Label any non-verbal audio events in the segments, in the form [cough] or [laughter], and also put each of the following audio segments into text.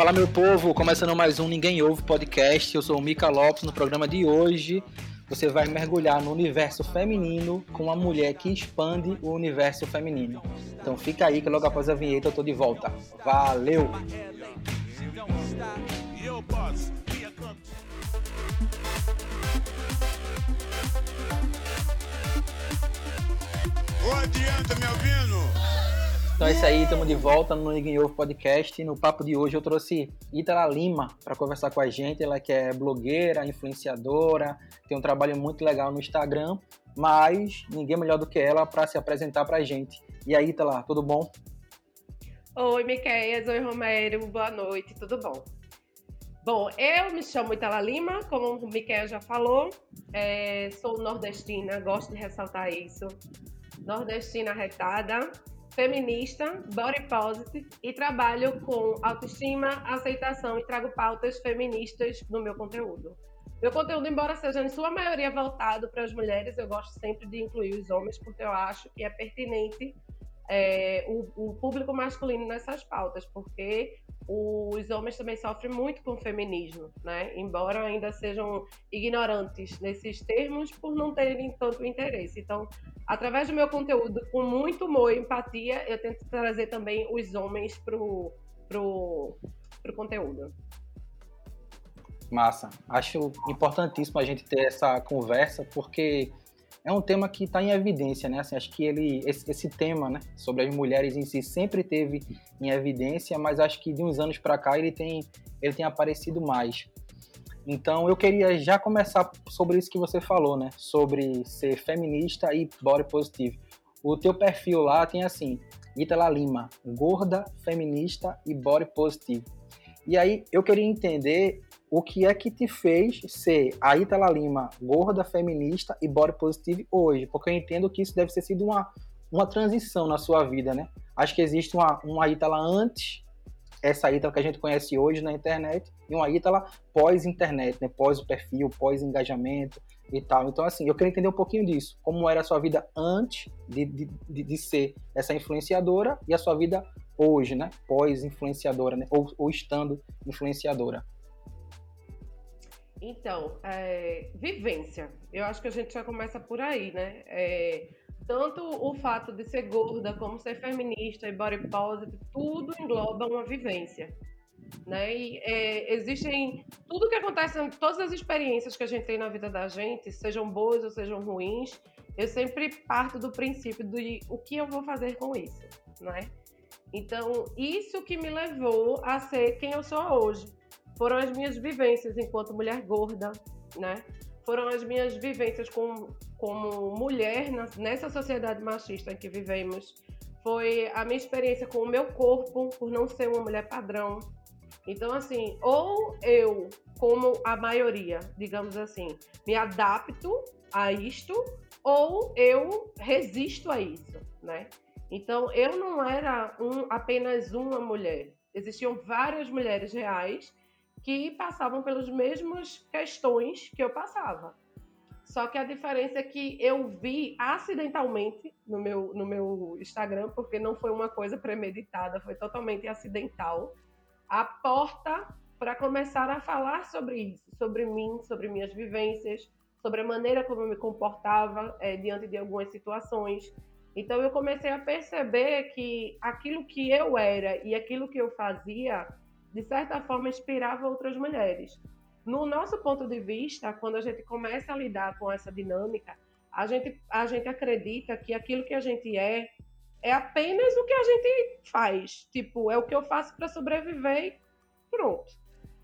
Fala meu povo, começando mais um Ninguém Ouve podcast. Eu sou o Mica Lopes. No programa de hoje, você vai mergulhar no universo feminino com uma mulher que expande o universo feminino. Então fica aí que logo após a vinheta eu tô de volta. Valeu! Ô, adianta, me ouvindo? Então é isso aí, estamos de volta no Ninguém Ouve Podcast. No papo de hoje eu trouxe Itala Lima para conversar com a gente. Ela que é blogueira, influenciadora, tem um trabalho muito legal no Instagram, mas ninguém melhor do que ela para se apresentar para a gente. E aí, Itala, tudo bom? Oi, Miqueias, oi, Romero, boa noite, tudo bom? Bom, eu me chamo Itala Lima, como o Miquel já falou, é, sou nordestina, gosto de ressaltar isso. Nordestina retada, feminista, body positive e trabalho com autoestima, aceitação e trago pautas feministas no meu conteúdo. Meu conteúdo, embora seja em sua maioria voltado para as mulheres, eu gosto sempre de incluir os homens porque eu acho que é pertinente é, o, o, público masculino nessas pautas, porque os homens também sofrem muito com o feminismo, né? Embora ainda sejam ignorantes nesses termos por não terem tanto interesse. Então, através do meu conteúdo, com muito humor e empatia, eu tento trazer também os homens pro, pro, pro conteúdo. Massa. Acho importantíssimo a gente ter essa conversa, porque é um tema que está em evidência, né? Assim, acho que ele, esse, esse, tema, né, sobre as mulheres em si sempre teve em evidência, mas acho que de uns anos para cá ele tem, ele tem aparecido mais. Então eu queria já começar sobre isso que você falou, né? Sobre ser feminista e body positive. O teu perfil lá tem assim, Itala Lima, gorda, feminista e body positive. E aí eu queria entender o que é que te fez ser a Itala Lima gorda, feminista e body positive hoje? Porque eu entendo que isso deve ter sido uma, uma transição na sua vida, né? Acho que existe uma, uma Itala antes, essa Itala que a gente conhece hoje na internet, e uma Itala pós-internet, né? Pós o perfil, pós-engajamento e tal. Então, assim, eu queria entender um pouquinho disso. Como era a sua vida antes de, de, de, de ser essa influenciadora e a sua vida hoje, né? Pós-influenciadora, né? Ou, ou estando influenciadora. Então, é, vivência. Eu acho que a gente já começa por aí, né? É, tanto o fato de ser gorda, como ser feminista e body positive, tudo engloba uma vivência. Né? E, é, existem tudo que acontece, todas as experiências que a gente tem na vida da gente, sejam boas ou sejam ruins, eu sempre parto do princípio de o que eu vou fazer com isso, né? Então, isso que me levou a ser quem eu sou hoje foram as minhas vivências enquanto mulher gorda, né? Foram as minhas vivências com, como mulher nessa sociedade machista em que vivemos. Foi a minha experiência com o meu corpo, por não ser uma mulher padrão. Então, assim, ou eu, como a maioria, digamos assim, me adapto a isto, ou eu resisto a isso, né? Então, eu não era um, apenas uma mulher. Existiam várias mulheres reais que passavam pelas mesmas questões que eu passava. Só que a diferença é que eu vi acidentalmente no meu, no meu Instagram, porque não foi uma coisa premeditada, foi totalmente acidental, a porta para começar a falar sobre isso, sobre mim, sobre minhas vivências, sobre a maneira como eu me comportava é, diante de algumas situações. Então eu comecei a perceber que aquilo que eu era e aquilo que eu fazia de certa forma, inspirava outras mulheres. No nosso ponto de vista, quando a gente começa a lidar com essa dinâmica, a gente, a gente acredita que aquilo que a gente é é apenas o que a gente faz. Tipo, é o que eu faço para sobreviver e pronto.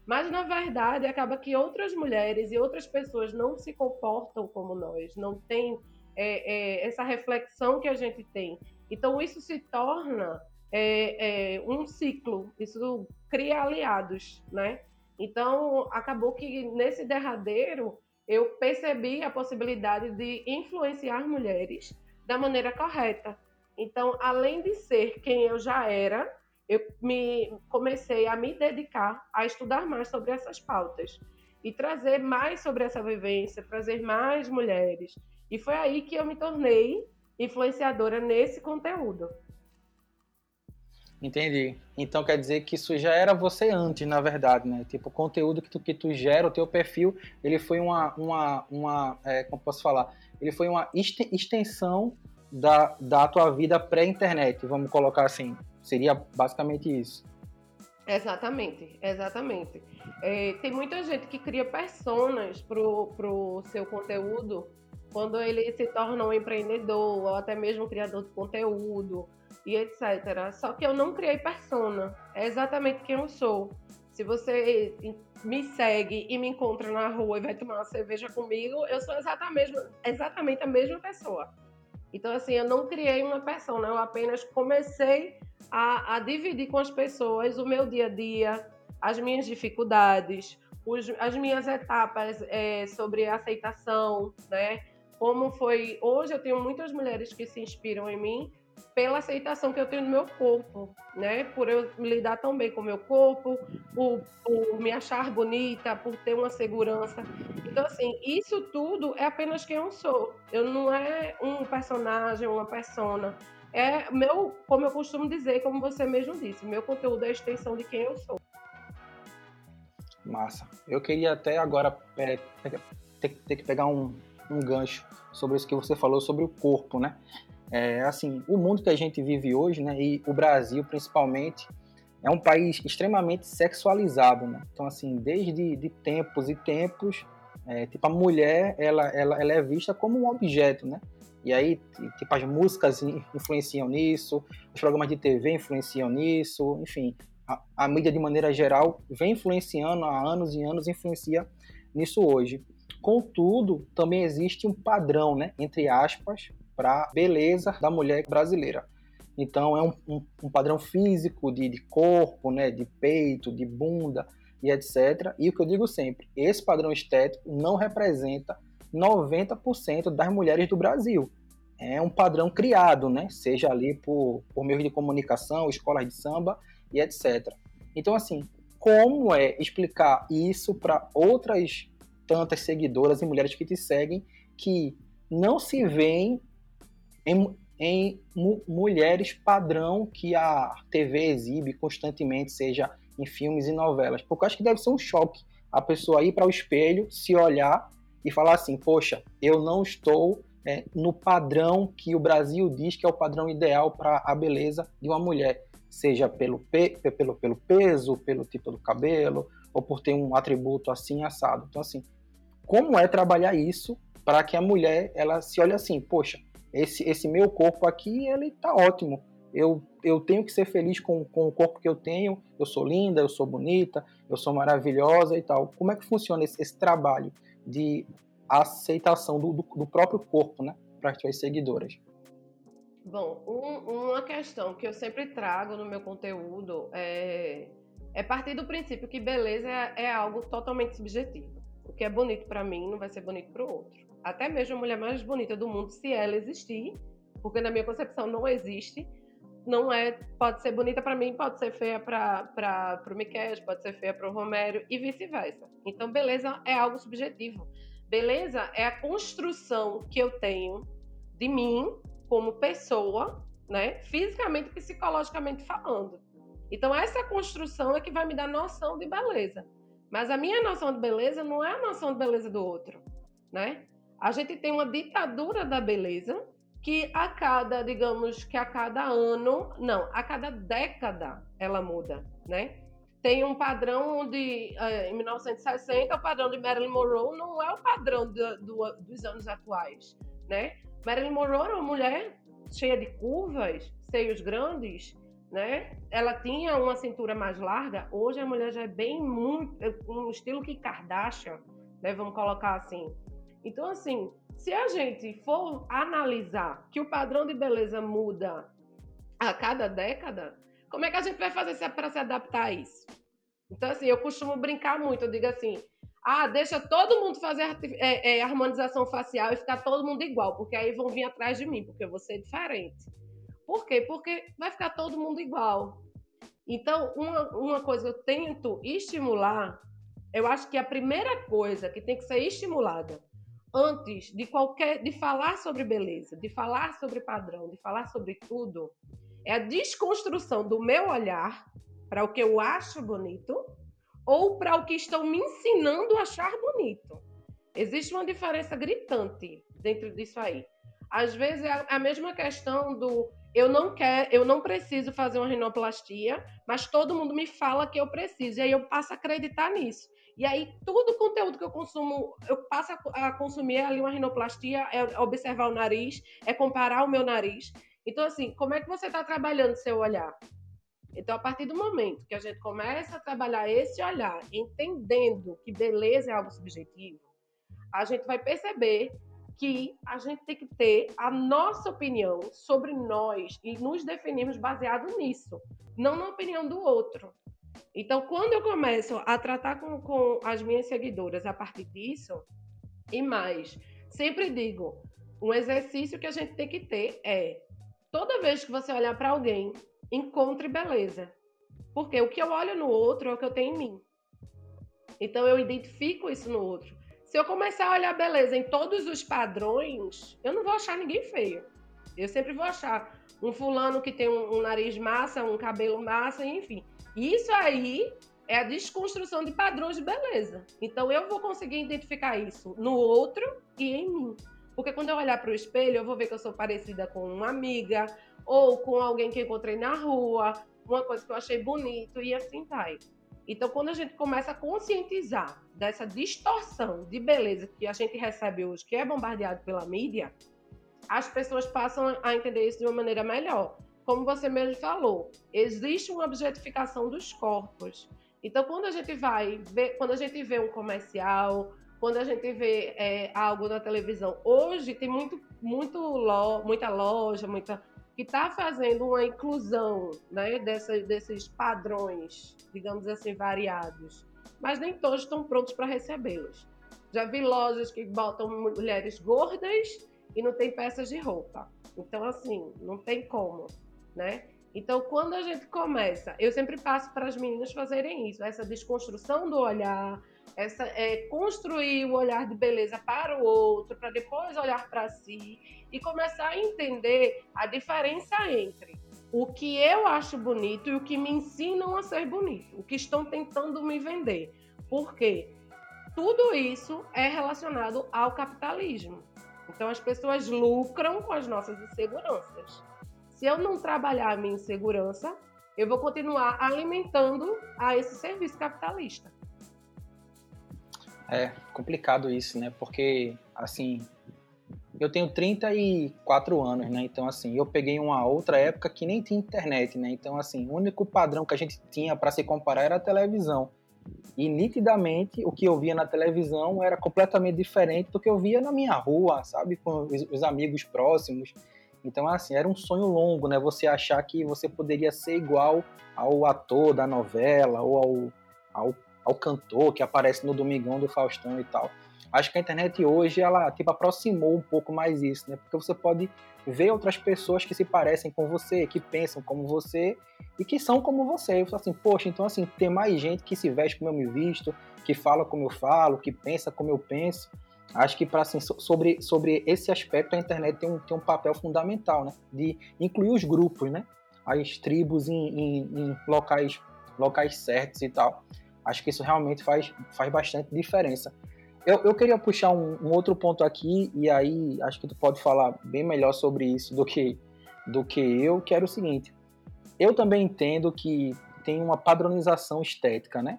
Mas, na verdade, acaba que outras mulheres e outras pessoas não se comportam como nós, não têm é, é, essa reflexão que a gente tem. Então, isso se torna é, é, um ciclo, isso cria aliados, né? Então, acabou que nesse derradeiro eu percebi a possibilidade de influenciar mulheres da maneira correta. Então, além de ser quem eu já era, eu me comecei a me dedicar a estudar mais sobre essas pautas e trazer mais sobre essa vivência, trazer mais mulheres. E foi aí que eu me tornei influenciadora nesse conteúdo. Entendi. Então quer dizer que isso já era você antes, na verdade, né? Tipo, o conteúdo que tu, que tu gera, o teu perfil, ele foi uma, uma, uma é, como posso falar? Ele foi uma extensão da, da tua vida pré-internet, vamos colocar assim. Seria basicamente isso. Exatamente, exatamente. É, tem muita gente que cria personas pro, pro seu conteúdo quando ele se torna um empreendedor ou até mesmo criador de conteúdo e etc. Só que eu não criei persona. É exatamente quem eu sou. Se você me segue e me encontra na rua e vai tomar uma cerveja comigo, eu sou exatamente, exatamente a mesma pessoa. Então, assim, eu não criei uma persona, eu apenas comecei a, a dividir com as pessoas o meu dia a dia, as minhas dificuldades, os, as minhas etapas é, sobre aceitação, né? Como foi. Hoje eu tenho muitas mulheres que se inspiram em mim pela aceitação que eu tenho no meu corpo, né? Por eu lidar tão bem com o meu corpo, por, por, me achar bonita, por ter uma segurança. Então, assim, isso tudo é apenas quem eu sou. Eu não é um personagem, uma persona. É meu, como eu costumo dizer, como você mesmo disse, meu conteúdo é a extensão de quem eu sou. Massa. Eu queria até agora é, ter, ter que pegar um, um gancho sobre isso que você falou sobre o corpo, né? É, assim, o mundo que a gente vive hoje, né, e o Brasil principalmente, é um país extremamente sexualizado, né? Então, assim, desde de tempos e tempos, é, tipo, a mulher, ela, ela, ela é vista como um objeto, né? E aí, tipo, as músicas influenciam nisso, os programas de TV influenciam nisso, enfim, a, a mídia de maneira geral vem influenciando há anos e anos, influencia nisso hoje. Contudo, também existe um padrão, né, entre aspas, para beleza da mulher brasileira. Então é um, um, um padrão físico de, de, corpo, né, de peito, de bunda e etc. E o que eu digo sempre, esse padrão estético não representa 90% das mulheres do Brasil. É um padrão criado, né, seja ali por, por meio de comunicação, escolas de samba e etc. Então assim, como é explicar isso para outras tantas seguidoras e mulheres que te seguem que não se veem em, em mu mulheres padrão que a TV exibe constantemente, seja em filmes e novelas. Porque eu acho que deve ser um choque a pessoa ir para o espelho, se olhar e falar assim: poxa, eu não estou é, no padrão que o Brasil diz que é o padrão ideal para a beleza de uma mulher, seja pelo, pe pelo, pelo peso, pelo tipo do cabelo, ou por ter um atributo assim assado. Então, assim, como é trabalhar isso para que a mulher ela se olhe assim: poxa, esse, esse meu corpo aqui, ele tá ótimo. Eu, eu tenho que ser feliz com, com o corpo que eu tenho. Eu sou linda, eu sou bonita, eu sou maravilhosa e tal. Como é que funciona esse, esse trabalho de aceitação do, do, do próprio corpo, né, para as suas seguidoras? Bom, um, uma questão que eu sempre trago no meu conteúdo é, é partir do princípio que beleza é, é algo totalmente subjetivo. O que é bonito para mim não vai ser bonito para o outro até mesmo a mulher mais bonita do mundo, se ela existir, porque na minha concepção não existe, não é, pode ser bonita para mim, pode ser feia para o Miquel, pode ser feia para o Romério e vice-versa. Então, beleza é algo subjetivo. Beleza é a construção que eu tenho de mim como pessoa, né, fisicamente psicologicamente falando. Então, essa construção é que vai me dar noção de beleza. Mas a minha noção de beleza não é a noção de beleza do outro, né? A gente tem uma ditadura da beleza que a cada, digamos que a cada ano, não, a cada década ela muda, né? Tem um padrão de, eh, em 1960, o padrão de Marilyn Monroe não é o padrão do, do, dos anos atuais, né? Marilyn Monroe era uma mulher cheia de curvas, seios grandes, né? Ela tinha uma cintura mais larga. Hoje a mulher já é bem muito um estilo que Kardashian, né? Vamos colocar assim. Então, assim, se a gente for analisar que o padrão de beleza muda a cada década, como é que a gente vai fazer para se adaptar a isso? Então, assim, eu costumo brincar muito, eu digo assim, ah, deixa todo mundo fazer é, é, harmonização facial e ficar todo mundo igual, porque aí vão vir atrás de mim, porque eu vou ser diferente. Por quê? Porque vai ficar todo mundo igual. Então, uma, uma coisa que eu tento estimular, eu acho que a primeira coisa que tem que ser estimulada antes de qualquer de falar sobre beleza, de falar sobre padrão, de falar sobre tudo, É a desconstrução do meu olhar para o que eu acho bonito ou para o que estão me ensinando a achar bonito. Existe uma diferença gritante dentro disso aí. Às vezes é a mesma questão do eu não quero, eu não preciso fazer uma rinoplastia, mas todo mundo me fala que eu preciso, e aí eu passo a acreditar nisso. E aí todo o conteúdo que eu consumo, eu passo a consumir ali uma rinoplastia, é observar o nariz, é comparar o meu nariz. Então assim, como é que você está trabalhando seu olhar? Então, a partir do momento que a gente começa a trabalhar esse olhar, entendendo que beleza é algo subjetivo, a gente vai perceber que a gente tem que ter a nossa opinião sobre nós e nos definirmos baseado nisso, não na opinião do outro. Então, quando eu começo a tratar com, com as minhas seguidoras a partir disso, e mais, sempre digo, um exercício que a gente tem que ter é toda vez que você olhar para alguém, encontre beleza. Porque o que eu olho no outro é o que eu tenho em mim. Então eu identifico isso no outro. Se eu começar a olhar beleza em todos os padrões, eu não vou achar ninguém feio. Eu sempre vou achar um fulano que tem um, um nariz massa, um cabelo massa, enfim. Isso aí é a desconstrução de padrões de beleza. Então eu vou conseguir identificar isso no outro e em mim. Porque quando eu olhar para o espelho, eu vou ver que eu sou parecida com uma amiga ou com alguém que encontrei na rua, uma coisa que eu achei bonito e assim vai. Então, quando a gente começa a conscientizar dessa distorção de beleza que a gente recebe hoje, que é bombardeado pela mídia, as pessoas passam a entender isso de uma maneira melhor. Como você mesmo falou, existe uma objetificação dos corpos. Então, quando a gente vai ver, quando a gente vê um comercial, quando a gente vê é, algo na televisão, hoje tem muito, muito lo, muita loja, muita que está fazendo uma inclusão né, dessa, desses padrões, digamos assim, variados. Mas nem todos estão prontos para recebê-los. Já vi lojas que botam mulheres gordas e não tem peças de roupa. Então, assim, não tem como, né? Então, quando a gente começa, eu sempre passo para as meninas fazerem isso, essa desconstrução do olhar, essa é, construir o olhar de beleza para o outro, para depois olhar para si e começar a entender a diferença entre o que eu acho bonito e o que me ensinam a ser bonito, o que estão tentando me vender. Porque tudo isso é relacionado ao capitalismo. Então as pessoas lucram com as nossas inseguranças. Se eu não trabalhar a minha insegurança, eu vou continuar alimentando a esse serviço capitalista. É complicado isso, né? Porque, assim, eu tenho 34 anos, né? Então, assim, eu peguei uma outra época que nem tinha internet, né? Então, assim, o único padrão que a gente tinha para se comparar era a televisão. E nitidamente o que eu via na televisão era completamente diferente do que eu via na minha rua, sabe? Com os amigos próximos. Então, assim, era um sonho longo, né? Você achar que você poderia ser igual ao ator da novela ou ao, ao ao cantor que aparece no Domingão do Faustão e tal. Acho que a internet hoje ela tipo aproximou um pouco mais isso, né? Porque você pode ver outras pessoas que se parecem com você, que pensam como você e que são como você. Falo assim, poxa, então assim, tem mais gente que se veste como eu me visto, que fala como eu falo, que pensa como eu penso. Acho que para assim, sobre, sobre esse aspecto a internet tem um, tem um papel fundamental, né? De incluir os grupos, né? As tribos em, em, em locais, locais certos e tal. Acho que isso realmente faz, faz bastante diferença. Eu, eu queria puxar um, um, outro ponto aqui, e aí acho que tu pode falar bem melhor sobre isso do que, do que eu, que era o seguinte. Eu também entendo que tem uma padronização estética, né?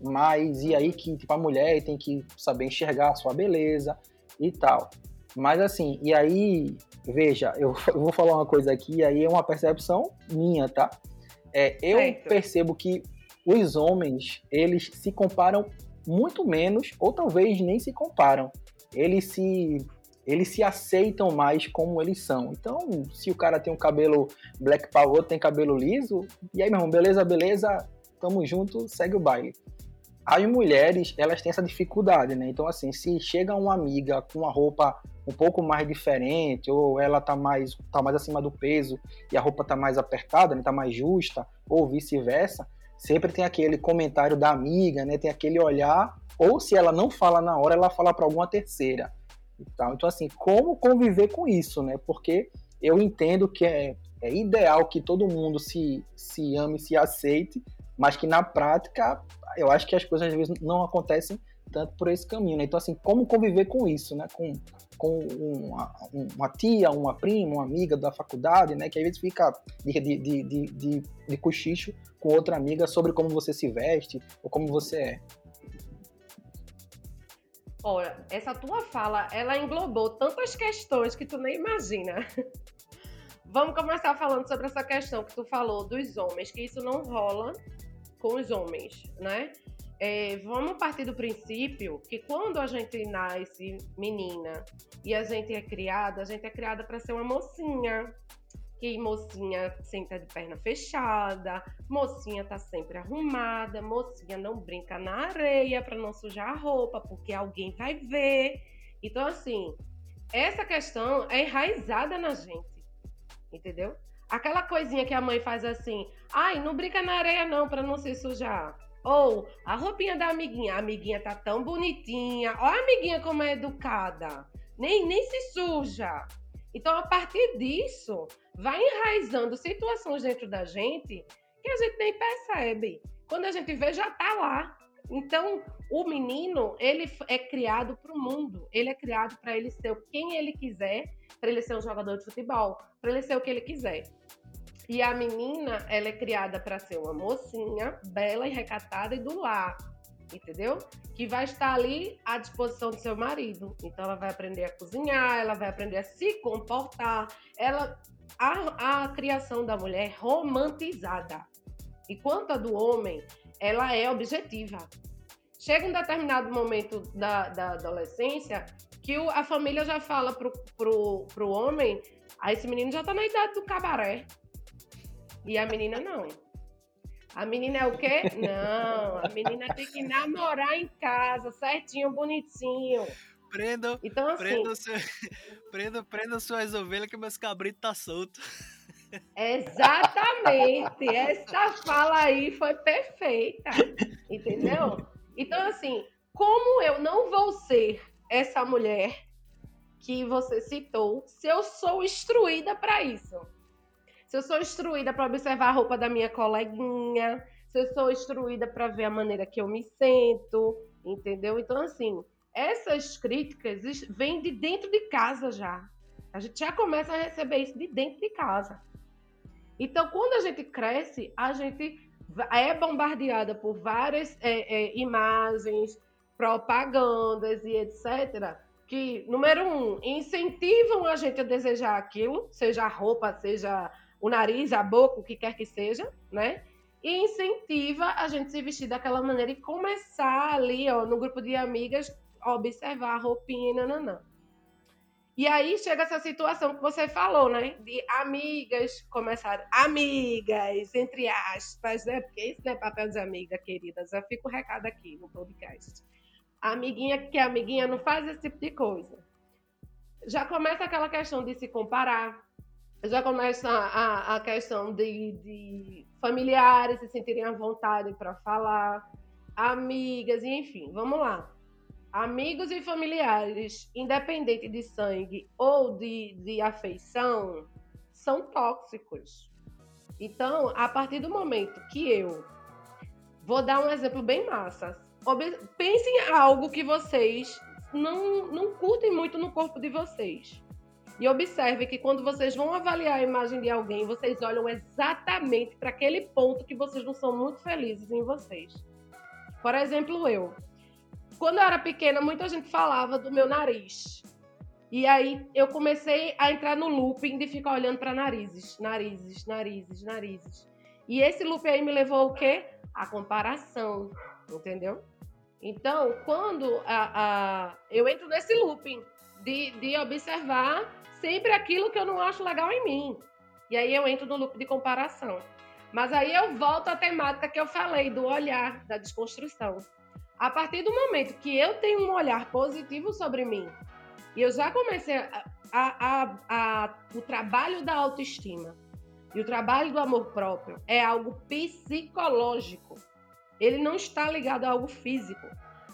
Mas e aí que tipo, a mulher tem que saber enxergar a sua beleza e tal. Mas assim, e aí, veja, eu, [laughs] eu vou falar uma coisa aqui, e aí é uma percepção minha, tá? É, eu certo. percebo que os homens, eles se comparam muito menos, ou talvez nem se comparam. Eles se eles se aceitam mais como eles são. Então, se o cara tem um cabelo black power, tem cabelo liso, e aí, meu irmão, beleza, beleza, tamo junto, segue o baile. As mulheres, elas têm essa dificuldade, né? Então, assim, se chega uma amiga com uma roupa um pouco mais diferente, ou ela tá mais, tá mais acima do peso e a roupa tá mais apertada, né? tá mais justa, ou vice-versa, sempre tem aquele comentário da amiga, né? Tem aquele olhar, ou se ela não fala na hora, ela fala para alguma terceira. Então, assim, como conviver com isso, né? Porque eu entendo que é é ideal que todo mundo se, se ame, se aceite, mas que na prática eu acho que as coisas às vezes não acontecem tanto por esse caminho, né? Então, assim, como conviver com isso, né? Com, com uma, uma, tia, uma prima, uma amiga da faculdade, né? Que às vezes fica de, de, de, de, de cochicho com outra amiga sobre como você se veste ou como você é. Olha, essa tua fala, ela englobou tantas questões que tu nem imagina. [laughs] Vamos começar falando sobre essa questão que tu falou dos homens, que isso não rola com os homens, né? É, vamos partir do princípio que quando a gente nasce menina e a gente é criada, a gente é criada para ser uma mocinha. Que mocinha senta de perna fechada, mocinha tá sempre arrumada, mocinha não brinca na areia para não sujar a roupa, porque alguém vai ver. Então, assim, essa questão é enraizada na gente, entendeu? Aquela coisinha que a mãe faz assim, ai, não brinca na areia não para não se sujar. Ou a roupinha da amiguinha, a amiguinha tá tão bonitinha. Ó a amiguinha como é educada. Nem, nem se suja. Então, a partir disso, vai enraizando situações dentro da gente que a gente nem percebe. Quando a gente vê, já tá lá. Então, o menino, ele é criado para o mundo. Ele é criado para ele ser quem ele quiser, para ele ser um jogador de futebol, para ele ser o que ele quiser. E a menina, ela é criada para ser uma mocinha, bela e recatada e do lar, entendeu? Que vai estar ali à disposição do seu marido. Então ela vai aprender a cozinhar, ela vai aprender a se comportar. Ela a, a criação da mulher é romantizada. E quanto a do homem, ela é objetiva. Chega um determinado momento da, da adolescência que o, a família já fala pro, pro, pro homem, aí esse menino já tá na idade do cabaré. E a menina não. A menina é o quê? Não, a menina tem que namorar em casa, certinho, bonitinho. Prenda, então, assim, prenda, seu, [laughs] prenda, prenda suas ovelhas que meus cabritos tá solto. Exatamente. Essa fala aí foi perfeita. Entendeu? Então, assim, como eu não vou ser essa mulher que você citou se eu sou instruída para isso? Se eu sou instruída para observar a roupa da minha coleguinha, se eu sou instruída para ver a maneira que eu me sento, entendeu? Então, assim, essas críticas vêm de dentro de casa já. A gente já começa a receber isso de dentro de casa. Então, quando a gente cresce, a gente é bombardeada por várias é, é, imagens, propagandas e etc. Que, número um, incentivam a gente a desejar aquilo, seja roupa, seja o nariz, a boca, o que quer que seja, né? E incentiva a gente se vestir daquela maneira e começar ali, ó, no grupo de amigas, observar a roupinha e nananã. E aí chega essa situação que você falou, né? De amigas começarem, amigas, entre aspas, né? Porque isso não é papel de amiga, querida. Já fica o recado aqui no podcast. Amiguinha que amiguinha não faz esse tipo de coisa. Já começa aquela questão de se comparar, já começa a, a questão de, de, familiares se sentirem à vontade para falar, amigas, e enfim, vamos lá. Amigos e familiares, independente de sangue ou de, de afeição, são tóxicos. Então, a partir do momento que eu vou dar um exemplo bem massa, pensem em algo que vocês não, não curtem muito no corpo de vocês e observe que quando vocês vão avaliar a imagem de alguém, vocês olham exatamente para aquele ponto que vocês não são muito felizes em vocês. Por exemplo, eu. Quando eu era pequena, muita gente falava do meu nariz. E aí eu comecei a entrar no looping de ficar olhando para narizes, narizes, narizes, narizes. E esse loop aí me levou o quê? A comparação, entendeu? Então, quando a, a, eu entro nesse looping de, de observar sempre aquilo que eu não acho legal em mim. E aí eu entro no loop de comparação. Mas aí eu volto à temática que eu falei, do olhar, da desconstrução. A partir do momento que eu tenho um olhar positivo sobre mim, e eu já comecei a, a, a, a o trabalho da autoestima e o trabalho do amor próprio é algo psicológico. Ele não está ligado a algo físico.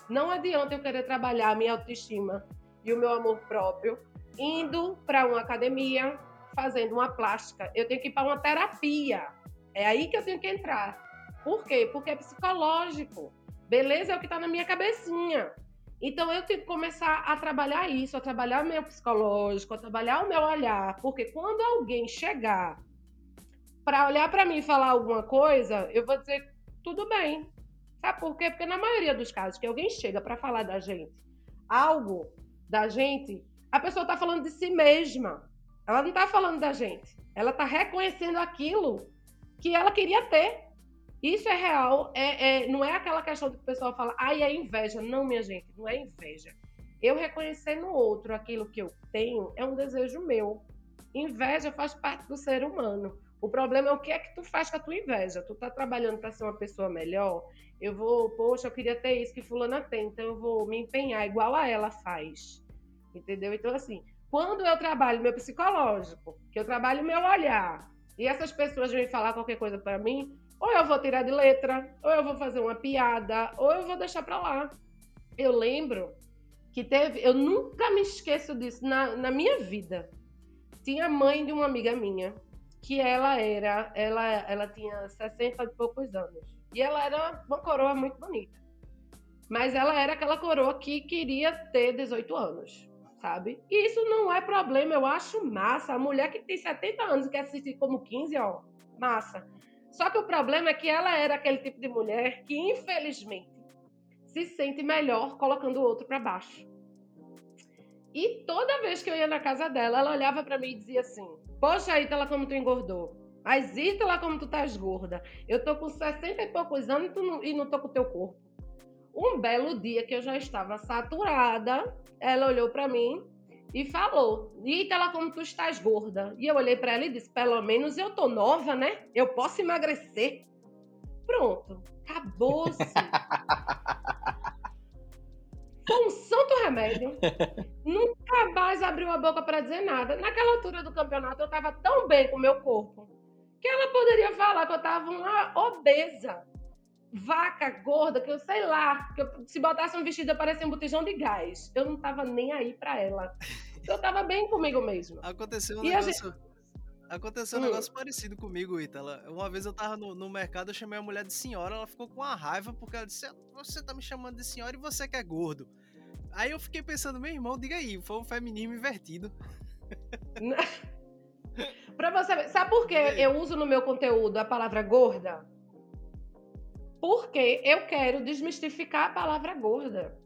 Não adianta eu querer trabalhar a minha autoestima e o meu amor próprio indo para uma academia, fazendo uma plástica, eu tenho que ir para uma terapia. É aí que eu tenho que entrar. Por quê? Porque é psicológico. Beleza é o que está na minha cabecinha. Então eu tenho que começar a trabalhar isso, a trabalhar o meu psicológico, a trabalhar o meu olhar, porque quando alguém chegar para olhar para mim e falar alguma coisa, eu vou dizer tudo bem. Sabe por quê? Porque na maioria dos casos que alguém chega para falar da gente, algo da gente, a pessoa está falando de si mesma. Ela não está falando da gente. Ela está reconhecendo aquilo que ela queria ter. Isso é real, é, é, não é aquela questão que o pessoal fala, ai, é inveja. Não, minha gente, não é inveja. Eu reconhecer no outro aquilo que eu tenho é um desejo meu. Inveja faz parte do ser humano. O problema é o que é que tu faz com a tua inveja. Tu tá trabalhando para ser uma pessoa melhor, eu vou, poxa, eu queria ter isso que fulana tem, então eu vou me empenhar igual a ela faz. Entendeu? Então, assim, quando eu trabalho meu psicológico, que eu trabalho meu olhar, e essas pessoas vêm falar qualquer coisa para mim, ou eu vou tirar de letra, ou eu vou fazer uma piada, ou eu vou deixar para lá. Eu lembro que teve, eu nunca me esqueço disso na, na minha vida. Tinha mãe de uma amiga minha, que ela era, ela, ela tinha 60 e poucos anos. E ela era uma coroa muito bonita. Mas ela era aquela coroa que queria ter 18 anos, sabe? E isso não é problema, eu acho massa. A mulher que tem 70 anos e quer assistir como 15, ó, massa. Só que o problema é que ela era aquele tipo de mulher que, infelizmente, se sente melhor colocando o outro para baixo. E toda vez que eu ia na casa dela, ela olhava para mim e dizia assim: Poxa, Ítala, como tu engordou. Mas Ítala, como tu estás gorda. Eu tô com 60 e poucos anos e, não, e não tô com teu corpo. Um belo dia que eu já estava saturada, ela olhou para mim e falou: Ítala, como tu estás gorda. E eu olhei para ela e disse: pelo menos eu tô nova, né? Eu posso emagrecer. Pronto, acabou-se. [laughs] Foi um santo remédio. Nunca mais abriu a boca para dizer nada. Naquela altura do campeonato, eu estava tão bem com o meu corpo que ela poderia falar que eu estava uma obesa, vaca gorda, que eu sei lá, que eu, se botasse um vestido parecia um botijão de gás. Eu não estava nem aí para ela. Eu estava bem comigo mesmo. Aconteceu um e negócio. Gente... Aconteceu um hum. negócio parecido comigo, Ítala. Uma vez eu tava no, no, mercado, eu chamei a mulher de senhora, ela ficou com uma raiva porque ela disse: Você tá me chamando de senhora e você que é gordo. Aí eu fiquei pensando, meu irmão, diga aí, foi um feminismo invertido. [laughs] pra você sabe por que eu uso no meu conteúdo a palavra gorda? Porque eu quero desmistificar a palavra gorda.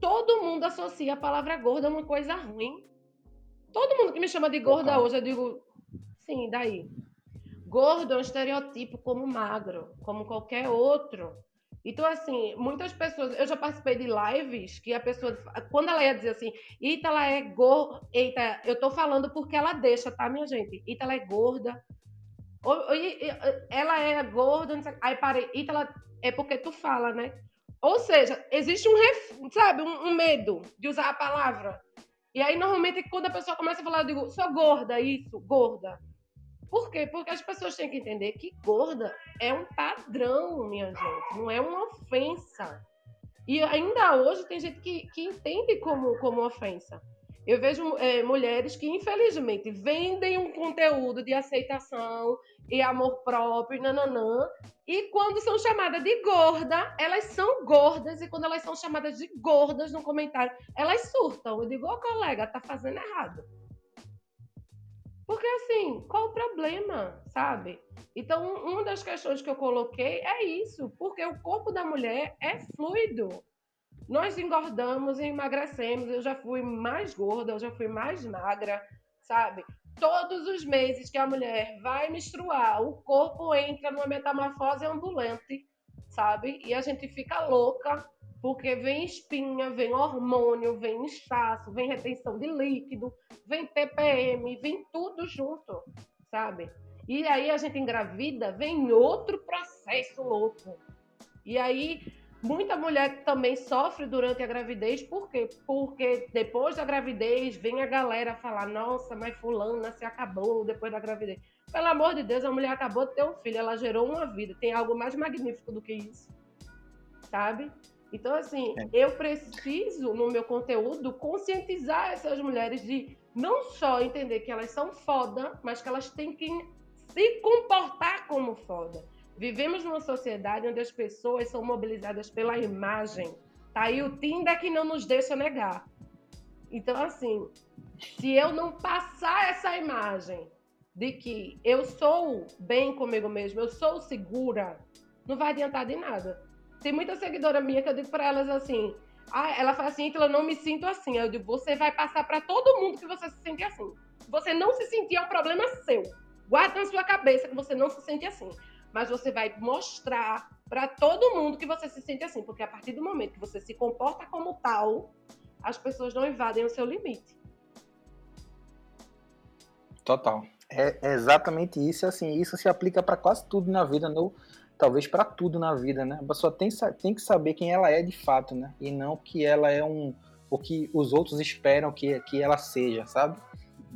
Todo mundo associa a palavra gorda a uma coisa ruim. Todo mundo que me chama de gorda hoje, eu digo, sim, daí. Gordo é um estereotipo como magro, como qualquer outro. Então, assim, muitas pessoas. Eu já participei de lives que a pessoa. Quando ela ia dizer assim, Eita, ela é gorda. Eita, eu tô falando porque ela deixa, tá, minha gente? Eita, ela é gorda. Ou, ou, ela é gorda. Aí parei, Eita, ela é porque tu fala, né? Ou seja, existe um, ref... sabe, um, um medo de usar a palavra. E aí, normalmente, quando a pessoa começa a falar, eu digo, sou gorda, isso, gorda. Por quê? Porque as pessoas têm que entender que gorda é um padrão, minha gente, não é uma ofensa. E ainda hoje tem gente que, que entende como, como ofensa. Eu vejo é, mulheres que, infelizmente, vendem um conteúdo de aceitação e amor próprio, nananã, e quando são chamadas de gorda, elas são gordas, e quando elas são chamadas de gordas no comentário, elas surtam. Eu digo, ô oh, colega, tá fazendo errado. Porque assim, qual o problema, sabe? Então, uma das questões que eu coloquei é isso, porque o corpo da mulher é fluido. Nós engordamos e emagrecemos. Eu já fui mais gorda, eu já fui mais magra, sabe? Todos os meses que a mulher vai menstruar, o corpo entra numa metamorfose ambulante, sabe? E a gente fica louca porque vem espinha, vem hormônio, vem inchaço, vem retenção de líquido, vem TPM, vem tudo junto, sabe? E aí a gente engravida, vem outro processo louco. E aí muita mulher também sofre durante a gravidez, por quê? Porque depois da gravidez vem a galera falar: nossa, mas fulana se acabou depois da gravidez. Pelo amor de Deus, a mulher acabou de ter um filho, ela gerou uma vida. Tem algo mais magnífico do que isso, sabe? Então, assim, é. eu preciso, no meu conteúdo, conscientizar essas mulheres de não só entender que elas são foda, mas que elas têm que se comportar como foda. Vivemos numa sociedade onde as pessoas são mobilizadas pela imagem. Tá aí o Tinder que não nos deixa negar. Então, assim, se eu não passar essa imagem de que eu sou bem comigo mesmo, eu sou segura, não vai adiantar de nada. Tem muita seguidora minha que eu digo para elas assim, ah, ela fala assim, que eu não me sinto assim. Eu digo, você vai passar para todo mundo que você se sente assim. Você não se sentir, é um problema seu. Guarda na sua cabeça que você não se sente assim. Mas você vai mostrar para todo mundo que você se sente assim. Porque a partir do momento que você se comporta como tal, as pessoas não invadem o seu limite. Total. É exatamente isso. Assim, isso se aplica para quase tudo na vida. No, talvez para tudo na vida, né? A pessoa tem, tem que saber quem ela é de fato, né? E não que ela é um o que os outros esperam que, que ela seja, sabe?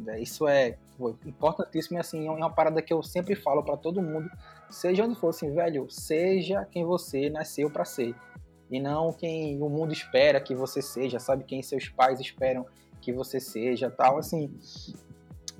É, isso é importantíssimo e assim, é uma parada que eu sempre falo para todo mundo, seja onde for, assim, velho, seja quem você nasceu para ser e não quem o mundo espera que você seja, sabe? Quem seus pais esperam que você seja, tal, assim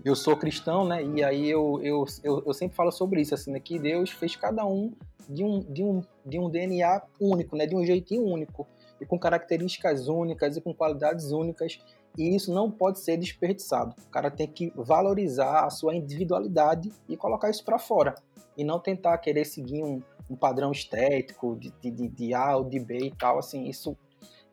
eu sou cristão, né? E aí eu, eu, eu, eu, sempre falo sobre isso, assim, né? Que Deus fez cada um de um, de um, de um DNA único, né? De um jeitinho único e com características únicas e com qualidades únicas. E isso não pode ser desperdiçado. O cara tem que valorizar a sua individualidade e colocar isso para fora. E não tentar querer seguir um, um padrão estético de, de, de A ou de B e tal. Assim, isso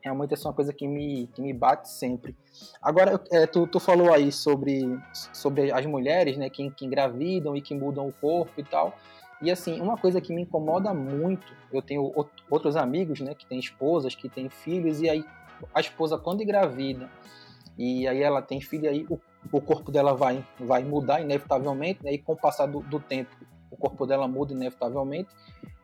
realmente essa é uma coisa que me, que me bate sempre. Agora, é, tu, tu falou aí sobre, sobre as mulheres, né, que, que engravidam e que mudam o corpo e tal. E assim, uma coisa que me incomoda muito, eu tenho outros amigos, né, que têm esposas, que têm filhos, e aí a esposa quando engravida, e aí ela tem filho, e aí o, o corpo dela vai, vai mudar inevitavelmente, né, e com o passar do, do tempo, o corpo dela muda inevitavelmente,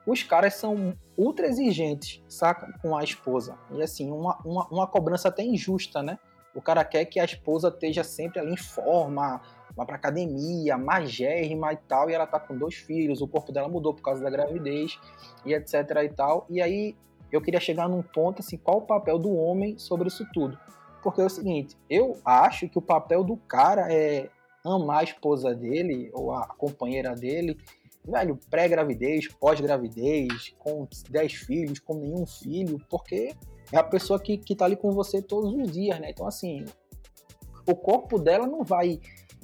os caras são ultra exigentes, saca? Com a esposa. E assim, uma, uma, uma cobrança até injusta, né? O cara quer que a esposa esteja sempre ali em forma, vá pra academia, magérrima e tal, e ela tá com dois filhos, o corpo dela mudou por causa da gravidez, e etc e tal. E aí eu queria chegar num ponto assim, qual o papel do homem sobre isso tudo? Porque é o seguinte, eu acho que o papel do cara é amar a esposa dele ou a companheira dele velho, pré-gravidez, pós-gravidez, com 10 filhos, com nenhum filho, porque é a pessoa que, que tá ali com você todos os dias, né? Então, assim, o corpo dela não vai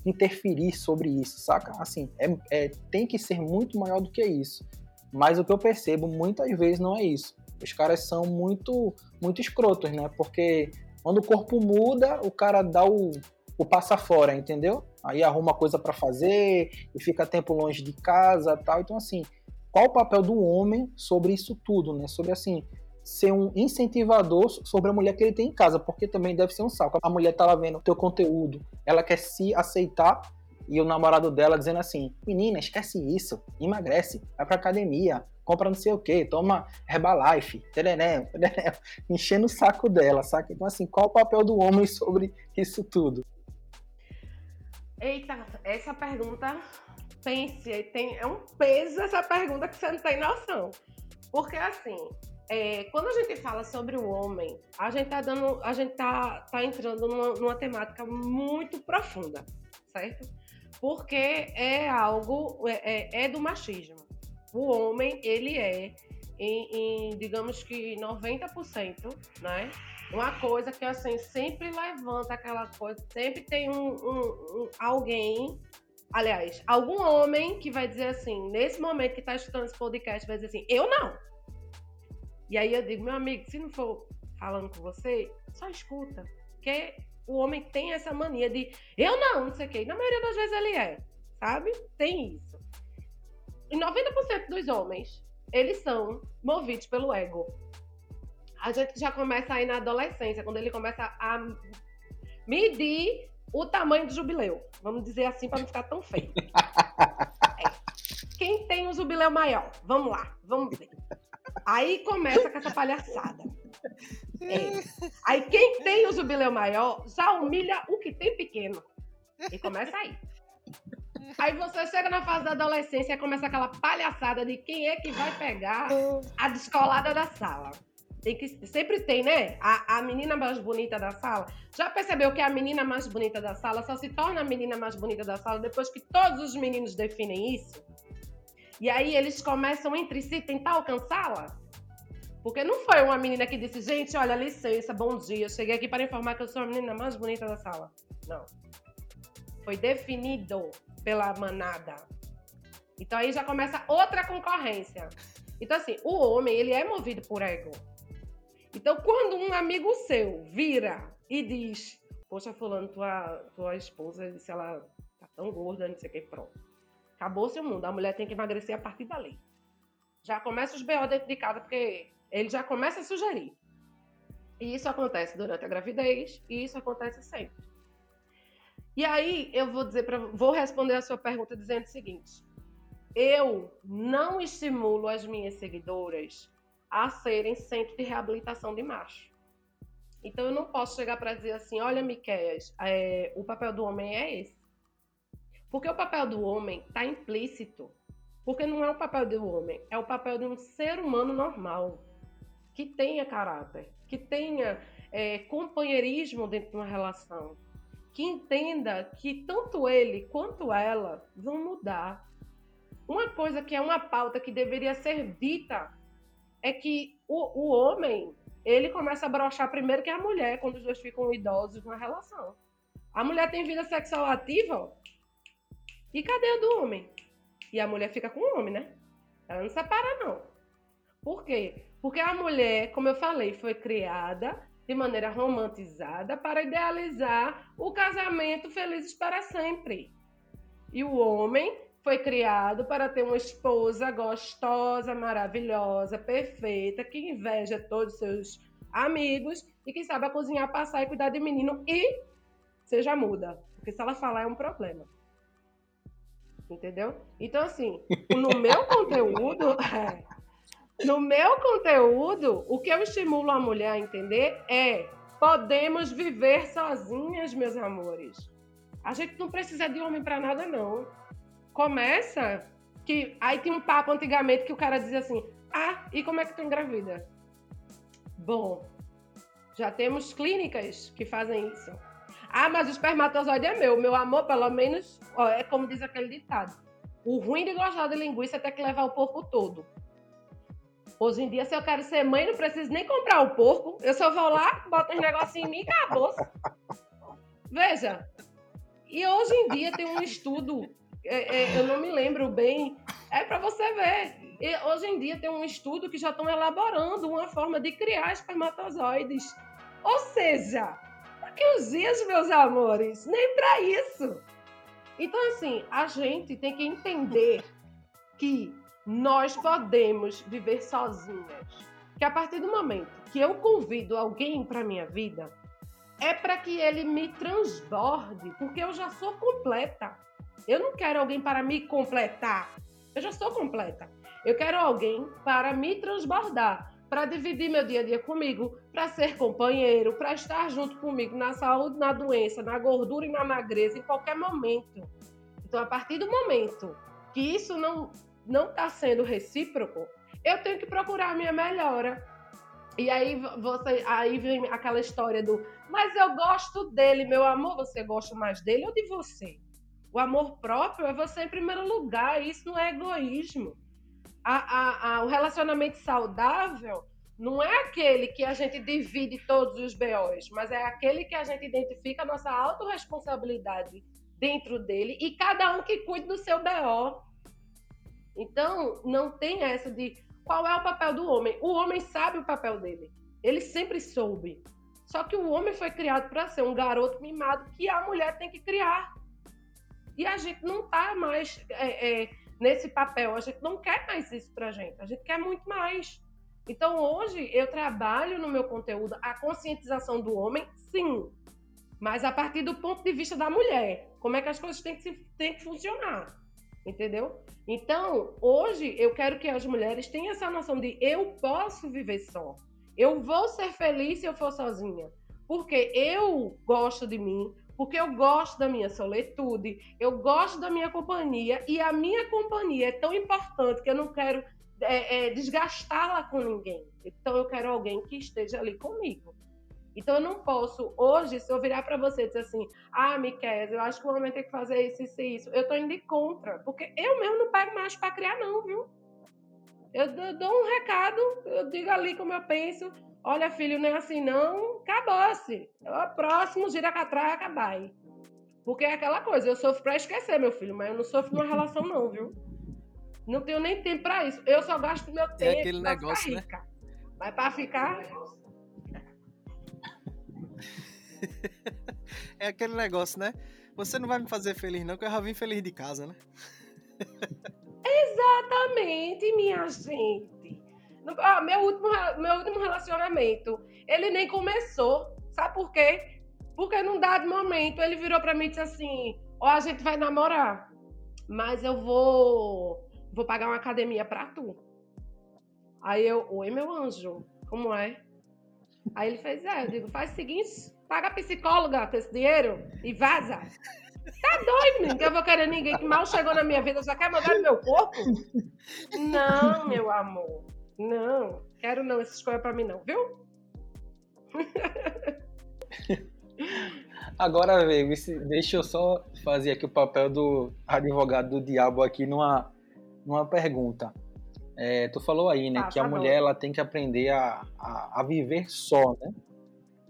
interferir sobre isso, saca? Assim, é, é, tem que ser muito maior do que isso. Mas o que eu percebo muitas vezes não é isso. Os caras são muito, muito escrotos, né? Porque quando o corpo muda, o cara dá o, o passa fora, entendeu? Aí arruma coisa para fazer e fica tempo longe de casa, tal. Então assim, qual o papel do homem sobre isso tudo, né? Sobre assim, ser um incentivador sobre a mulher que ele tem em casa, porque também deve ser um saco. A mulher tá lá vendo teu conteúdo, ela quer se aceitar e o namorado dela dizendo assim: "Menina, esquece isso, emagrece, vai pra academia, compra não sei o que, toma Herbalife, terené, terené, [laughs] enchendo o saco dela, saca? Então assim, qual o papel do homem sobre isso tudo? Eita, essa pergunta, pense, tem, é um peso essa pergunta que você não tem noção. Porque assim, é, quando a gente fala sobre o homem, a gente tá dando, a gente tá, tá entrando numa, numa temática muito profunda, certo? Porque é algo, é, é, é do machismo. O homem, ele é, em, em digamos que 90%, né? Uma coisa que assim sempre levanta aquela coisa, sempre tem um, um, um, alguém, aliás, algum homem que vai dizer assim, nesse momento que está escutando esse podcast, vai dizer assim, eu não. E aí eu digo, meu amigo, se não for falando com você, só escuta. Porque o homem tem essa mania de eu não, não sei o quê. Na maioria das vezes ele é, sabe? Tem isso. E 90% dos homens, eles são movidos pelo ego a gente já começa aí na adolescência, quando ele começa a medir o tamanho do jubileu. Vamos dizer assim, para não ficar tão feio. [laughs] É. Quem tem o jubileu maior? Vamos lá, vamos ver. Aí começa com essa palhaçada. É. Aí quem tem o jubileu maior já humilha o que tem pequeno. E começa aí. Aí você chega na fase da adolescência e começa aquela palhaçada de quem é que vai pegar a descolada da sala. Tem que, sempre tem, né? A, a menina mais bonita da sala. Já percebeu que a menina mais bonita da sala só se torna a menina mais bonita da sala depois que todos os meninos definem isso? E aí eles começam entre si tentar alcançá-la? Porque não foi uma menina que disse, gente, olha, licença, bom dia, cheguei aqui para informar que eu sou a menina mais bonita da sala. Não. Foi definido pela manada. Então aí já começa outra concorrência. Então assim, o homem, ele é movido por ego. Então, quando um amigo seu vira e diz: Poxa, Fulano, tua, tua esposa disse ela tá tão gorda, não sei o que, pronto. Acabou seu mundo. A mulher tem que emagrecer a partir dali. Já começa os BO dentro de casa, porque ele já começa a sugerir. E isso acontece durante a gravidez e isso acontece sempre. E aí eu vou dizer para vou responder a sua pergunta dizendo o seguinte: eu não estimulo as minhas seguidoras a serem centro de reabilitação de macho. Então eu não posso chegar para dizer assim, olha, Miqueias, é, o papel do homem é esse. Porque o papel do homem está implícito. Porque não é o papel do homem, é o papel de um ser humano normal, que tenha caráter, que tenha é, companheirismo dentro de uma relação, que entenda que tanto ele quanto ela vão mudar. Uma coisa que é uma pauta que deveria ser dita é que o, o homem, ele começa a brochar primeiro que a mulher, quando os dois ficam idosos na relação. A mulher tem vida sexual ativa, e cadê a do homem? E a mulher fica com o homem, né? Ela não separa, não. Por quê? Porque a mulher, como eu falei, foi criada de maneira romantizada para idealizar o casamento felizes para sempre. E o homem foi criado para ter uma esposa gostosa, maravilhosa, perfeita, que inveja todos os seus amigos e que sabe cozinhar, passar e cuidar de menino e seja muda. Porque se ela falar é um problema. Entendeu? Então, assim, no meu [laughs] conteúdo, é, no meu conteúdo, o que eu estimulo a mulher a entender é podemos viver sozinhas, meus amores. A gente não precisa de homem para nada, não começa que aí tem um papo antigamente que o cara dizia assim: "Ah, e como é que tu engravida?" Bom, já temos clínicas que fazem isso. Ah, mas o espermatozoide é meu. Meu amor, pelo menos, ó, é como diz aquele ditado. O ruim de gostar de linguiça é ter que levar o porco todo. Hoje em dia, se eu quero ser mãe, não preciso nem comprar o porco. Eu só vou lá, boto uns negocinhos em mim e acabou. Veja. E hoje em dia tem um estudo é, é, eu não me lembro bem. É para você ver. E hoje em dia tem um estudo que já estão elaborando uma forma de criar espermatozoides. Ou seja, dias, meus amores, nem para isso. Então, assim, a gente tem que entender que nós podemos viver sozinhas. Que a partir do momento que eu convido alguém para minha vida, é para que ele me transborde, porque eu já sou completa. Eu não quero alguém para me completar. Eu já sou completa. Eu quero alguém para me transbordar, para dividir meu dia a dia comigo, para ser companheiro, para estar junto comigo na saúde, na doença, na gordura e na magreza, em qualquer momento. Então, a partir do momento que isso não não está sendo recíproco, eu tenho que procurar a minha melhora. E aí você, aí vem aquela história do, mas eu gosto dele, meu amor, você gosta mais dele ou de você? O amor próprio é você em primeiro lugar, isso não é egoísmo. A, a, a, o relacionamento saudável não é aquele que a gente divide todos os BOs, mas é aquele que a gente identifica a nossa autorresponsabilidade dentro dele e cada um que cuide do seu BO. Então, não tem essa de qual é o papel do homem. O homem sabe o papel dele. Ele sempre soube. Só que o homem foi criado para ser um garoto mimado que a mulher tem que criar. E a gente não está mais é, é, nesse papel, a gente não quer mais isso para a gente, a gente quer muito mais. Então, hoje, eu trabalho no meu conteúdo a conscientização do homem, sim, mas a partir do ponto de vista da mulher. Como é que as coisas têm que, se, têm que funcionar, entendeu? Então, hoje, eu quero que as mulheres tenham essa noção de eu posso viver só. Eu vou ser feliz se eu for sozinha. Porque eu gosto de mim, porque eu gosto da minha solitude, eu gosto da minha companhia e a minha companhia é tão importante que eu não quero é, é, desgastá-la com ninguém. Então eu quero alguém que esteja ali comigo. Então eu não posso, hoje, se eu virar para você e dizer assim, ah, Miquel, eu acho que o homem tem que fazer isso, isso e isso, eu tô indo contra, porque eu mesmo não pego mais para criar, não, viu? Eu dou um recado, eu digo ali como eu penso, olha, filho, não é assim, não, acabou-se. Próximo, gira catraca, vai. Porque é aquela coisa, eu sofro para esquecer, meu filho, mas eu não sofro numa relação, não, viu? Não tenho nem tempo para isso. Eu só gasto meu tempo. É aquele negócio, né? Mas para ficar. [laughs] é aquele negócio, né? Você não vai me fazer feliz, não, que eu já vim feliz de casa, né? Exatamente, minha gente. Ah, meu, último, meu último relacionamento, ele nem começou. Sabe por quê? Porque num dado momento ele virou para mim e disse assim: Ó, oh, a gente vai namorar, mas eu vou, vou pagar uma academia para tu. Aí eu, oi, meu anjo, como é? Aí ele fez: É, eu digo, faz o seguinte, paga a psicóloga com esse dinheiro e vaza. Tá doido, menino, que eu vou querer ninguém que mal chegou na minha vida já quer mandar no meu corpo? Não, meu amor. Não, quero não, essas coisas pra mim não, viu? [laughs] Agora, deixa eu só fazer aqui o papel do advogado do diabo aqui numa, numa pergunta. É, tu falou aí, né, ah, que a mulher ela tem que aprender a, a, a viver só, né?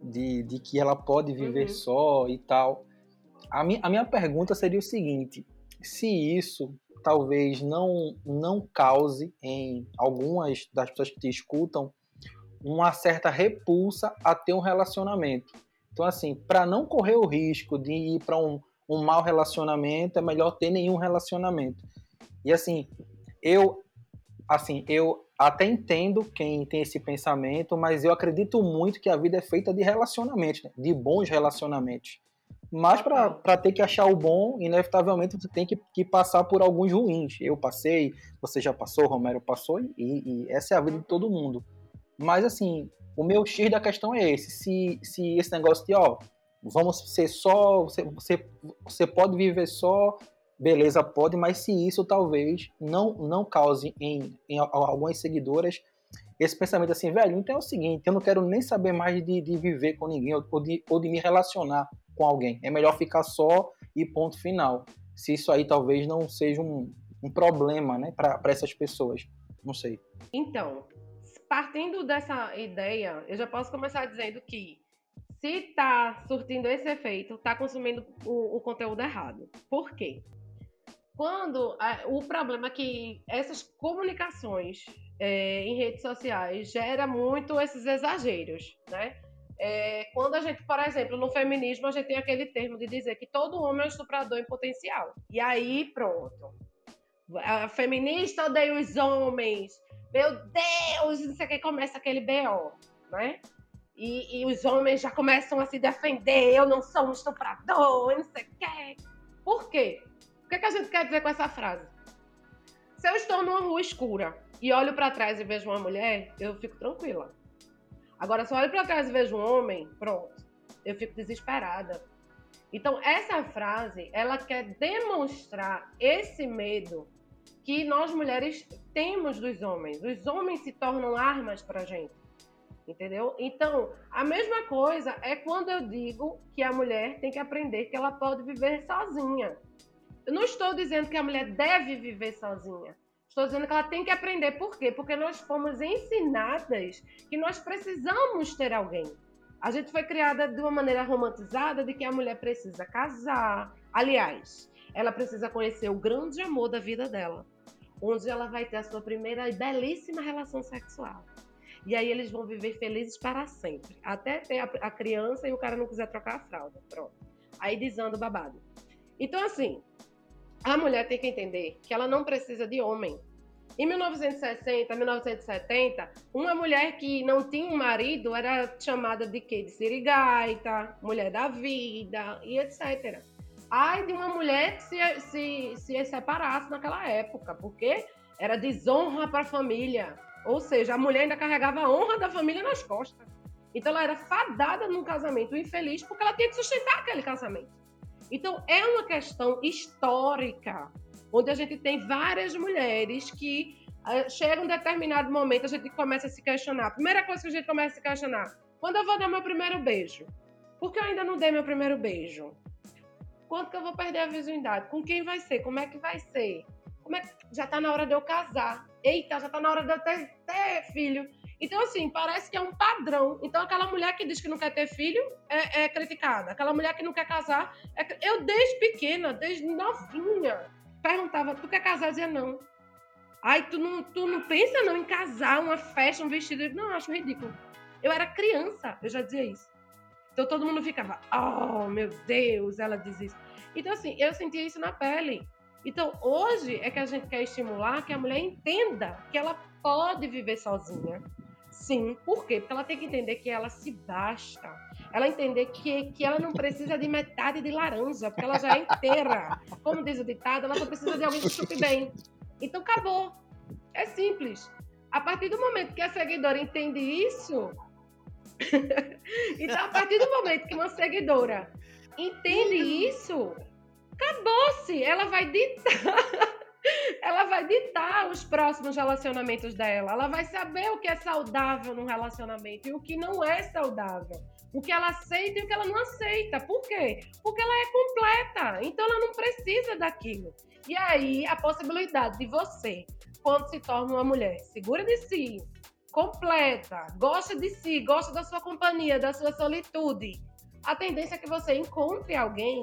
de, de que ela pode viver uhum. só e tal. A, mi, a minha pergunta seria o seguinte: se isso talvez não, não cause em algumas das pessoas que te escutam uma certa repulsa a ter um relacionamento. Então, assim, para não correr o risco de ir para um, um mau relacionamento, é melhor ter nenhum relacionamento. E assim, eu assim, eu até entendo quem tem esse pensamento, mas eu acredito muito que a vida é feita de relacionamentos, né? de bons relacionamentos. Mas para ter que achar o bom, inevitavelmente você tem que, que, passar por alguns ruins. Eu passei, você já passou, Romero passou, e, e, essa é a vida de todo mundo. Mas assim, o meu X da questão é esse. Se, se esse negócio de, ó, vamos ser só, você, você, você pode viver só, beleza, pode, mas se isso talvez não, não cause em, em algumas seguidoras esse pensamento assim, velho, então é o seguinte, eu não quero nem saber mais de, de viver com ninguém ou de, ou de me relacionar com alguém. É melhor ficar só e ponto final. Se isso aí talvez não seja um, um problema né, para essas pessoas. Não sei. Então, partindo dessa ideia, eu já posso começar dizendo que se está surtindo esse efeito, está consumindo o, o, conteúdo errado. Por quê? Quando a, o problema é que essas comunicações é, em redes sociais gera muito esses exageros, né? É, quando a gente, por exemplo, no feminismo, a gente tem aquele termo de dizer que todo homem é um estuprador em potencial. E aí, pronto. A feminista odeia os homens. Meu Deus, não sei o que, começa aquele BO, né? E, e, os homens já começam a se defender. Eu não sou um estuprador, não sei o que. Por quê? Que, que a gente quer dizer com essa frase? Se eu estou numa rua escura e olho para trás e vejo uma mulher, eu fico tranquila. Agora, se eu olho para trás e vejo um homem, pronto, eu fico desesperada. Então, essa frase, ela quer demonstrar esse medo que nós mulheres temos dos homens. Os homens se tornam armas para gente. Entendeu? Então, a mesma coisa é quando eu digo que a mulher tem que aprender que ela pode viver sozinha. Eu não estou dizendo que a mulher deve viver sozinha. Estou dizendo que ela tem que aprender. Por quê? Porque nós fomos ensinadas que nós precisamos ter alguém. A gente foi criada de uma maneira romantizada de que a mulher precisa casar. Aliás, ela precisa conhecer o grande amor da vida dela, onde ela vai ter a sua primeira e belíssima relação sexual. E aí eles vão viver felizes para sempre, até ter a, criança e o cara não quiser trocar a fralda. Pronto. Aí desanda o babado. Então, assim, a mulher tem que entender que ela não precisa de homem. Em 1960, 1970, uma mulher que não tinha um marido era chamada de quê? De sirigaita, mulher da vida e etc. Ai de uma mulher que se, se, se separasse naquela época, porque era desonra para a família. Ou seja, a mulher ainda carregava a honra da família nas costas. Então ela era fadada num casamento infeliz porque ela tinha que sustentar aquele casamento. Então, é uma questão histórica, onde a gente tem várias mulheres que Chega um determinado momento, a gente começa a se questionar. A primeira coisa que a gente começa a se questionar: quando eu vou dar meu primeiro beijo? Por que eu ainda não dei meu primeiro beijo? Quanto que eu vou perder a virgindade? Com quem vai ser? Como é que vai ser? Como é que... Já tá na hora de eu casar. Eita, já tá na hora de eu ter, ter filho. Então, assim, parece que é um padrão. Então, aquela mulher que diz que não quer ter filho é, é criticada. Aquela mulher que não quer casar. É... Eu, desde pequena, desde novinha, perguntava: tu quer casar? Eu dizia não. Ai, tu não, tu não pensa não em casar, uma festa, um vestido? Não, acho ridículo. Eu era criança, eu já dizia isso. Então todo mundo ficava, oh, meu Deus, ela diz isso. Então, assim, eu sentia isso na pele. Então, hoje é que a gente quer estimular que a mulher entenda que ela pode viver sozinha. Sim, por quê? Porque ela tem que entender que ela se basta. Ela entender que, que ela não precisa de metade de laranja, porque ela já é inteira. Como diz o ditado, ela só precisa de alguém que chupe bem. Então, acabou. É simples. A partir do momento que a seguidora entende isso, [laughs] então, a partir do momento que uma seguidora entende isso, acabou-se. Ela vai ditar. Ela vai ditar os próximos relacionamentos dela. Ela vai saber o que é saudável num relacionamento e o que não é saudável. O que ela aceita e o que ela não aceita. Por quê? Porque ela é completa. Então ela não precisa daquilo. E aí a possibilidade de você, quando se torna uma mulher segura de si, completa, gosta de si, gosta da sua companhia, da sua solitude, a tendência é que você encontre alguém,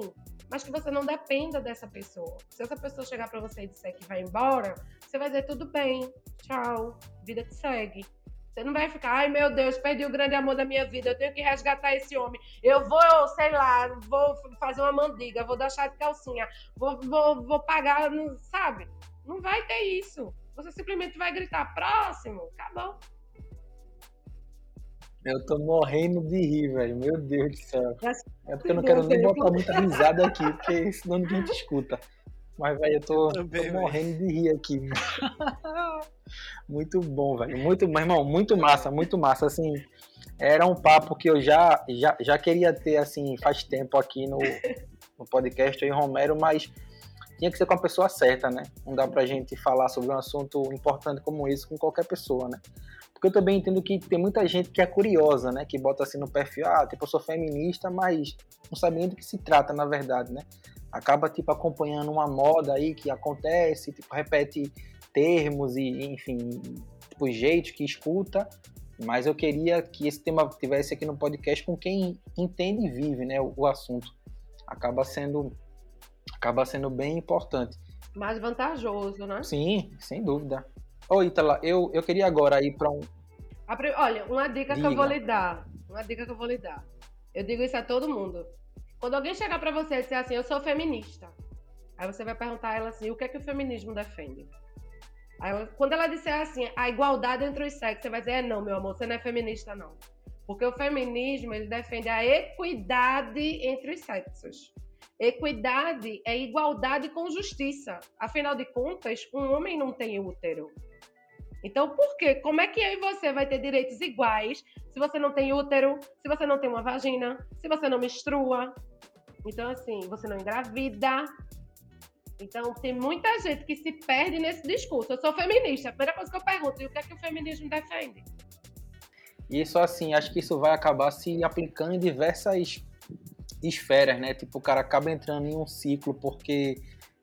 mas que você não dependa dessa pessoa. Se essa pessoa chegar para você e disser que vai embora, você vai dizer tudo bem, tchau, vida que segue. Você não vai ficar, ai meu Deus, perdi o grande amor da minha vida, eu tenho que resgatar esse homem. Eu vou, sei lá, vou fazer uma mandiga, vou dar chá de calcinha, vou, vou, vou pagar, sabe? Não vai ter isso. Você simplesmente vai gritar, próximo, acabou. Eu tô morrendo de rir, velho. Meu Deus do céu. É porque eu não quero nem botar muita risada aqui, porque senão ninguém te escuta. Mas, velho, eu tô, Também, tô morrendo de rir aqui. [laughs] muito bom, velho. Muito, meu irmão, muito massa, muito massa. Assim, era um papo que eu já, já, já queria ter, assim, faz tempo aqui no, no podcast em Romero, mas tinha que ser com a pessoa certa, né? Não dá pra gente falar sobre um assunto importante como esse com qualquer pessoa, né? Porque eu também entendo que tem muita gente que é curiosa, né? Que bota assim no perfil, ah, tipo, eu sou feminista, mas não sabe nem do que se trata, na verdade, né? Acaba, tipo, acompanhando uma moda aí que acontece, tipo, repete termos e, enfim, tipo, jeito que escuta. Mas eu queria que esse tema tivesse aqui no podcast com quem entende e vive, né? O, o assunto. Acaba sendo, acaba sendo bem importante. Mais vantajoso, né? Sim, sem dúvida. Ô, Itala, eu, eu queria agora ir para um. Olha, uma dica Diga. que eu vou lhe dar. Uma dica que eu vou lhe dar. Eu digo isso a todo mundo. Quando alguém chegar para você e dizer assim, eu sou feminista. Aí você vai perguntar a ela assim, o que é que o feminismo defende? Ela, quando ela disser assim, a igualdade entre os sexos, você vai dizer, é não, meu amor, você não é feminista, não. Porque o feminismo, ele defende a equidade entre os sexos. Equidade é igualdade com justiça. Afinal de contas, um homem não tem útero. Então, por quê? Como é que eu e você vai ter direitos iguais se você não tem útero, se você não tem uma vagina, se você não menstrua? Então, assim, você não engravida. Então, tem muita gente que se perde nesse discurso. Eu sou feminista. A primeira coisa que eu pergunto, e o que é que o feminismo defende? Isso, assim, acho que isso vai acabar se aplicando em diversas esferas, né? Tipo, o cara acaba entrando em um ciclo porque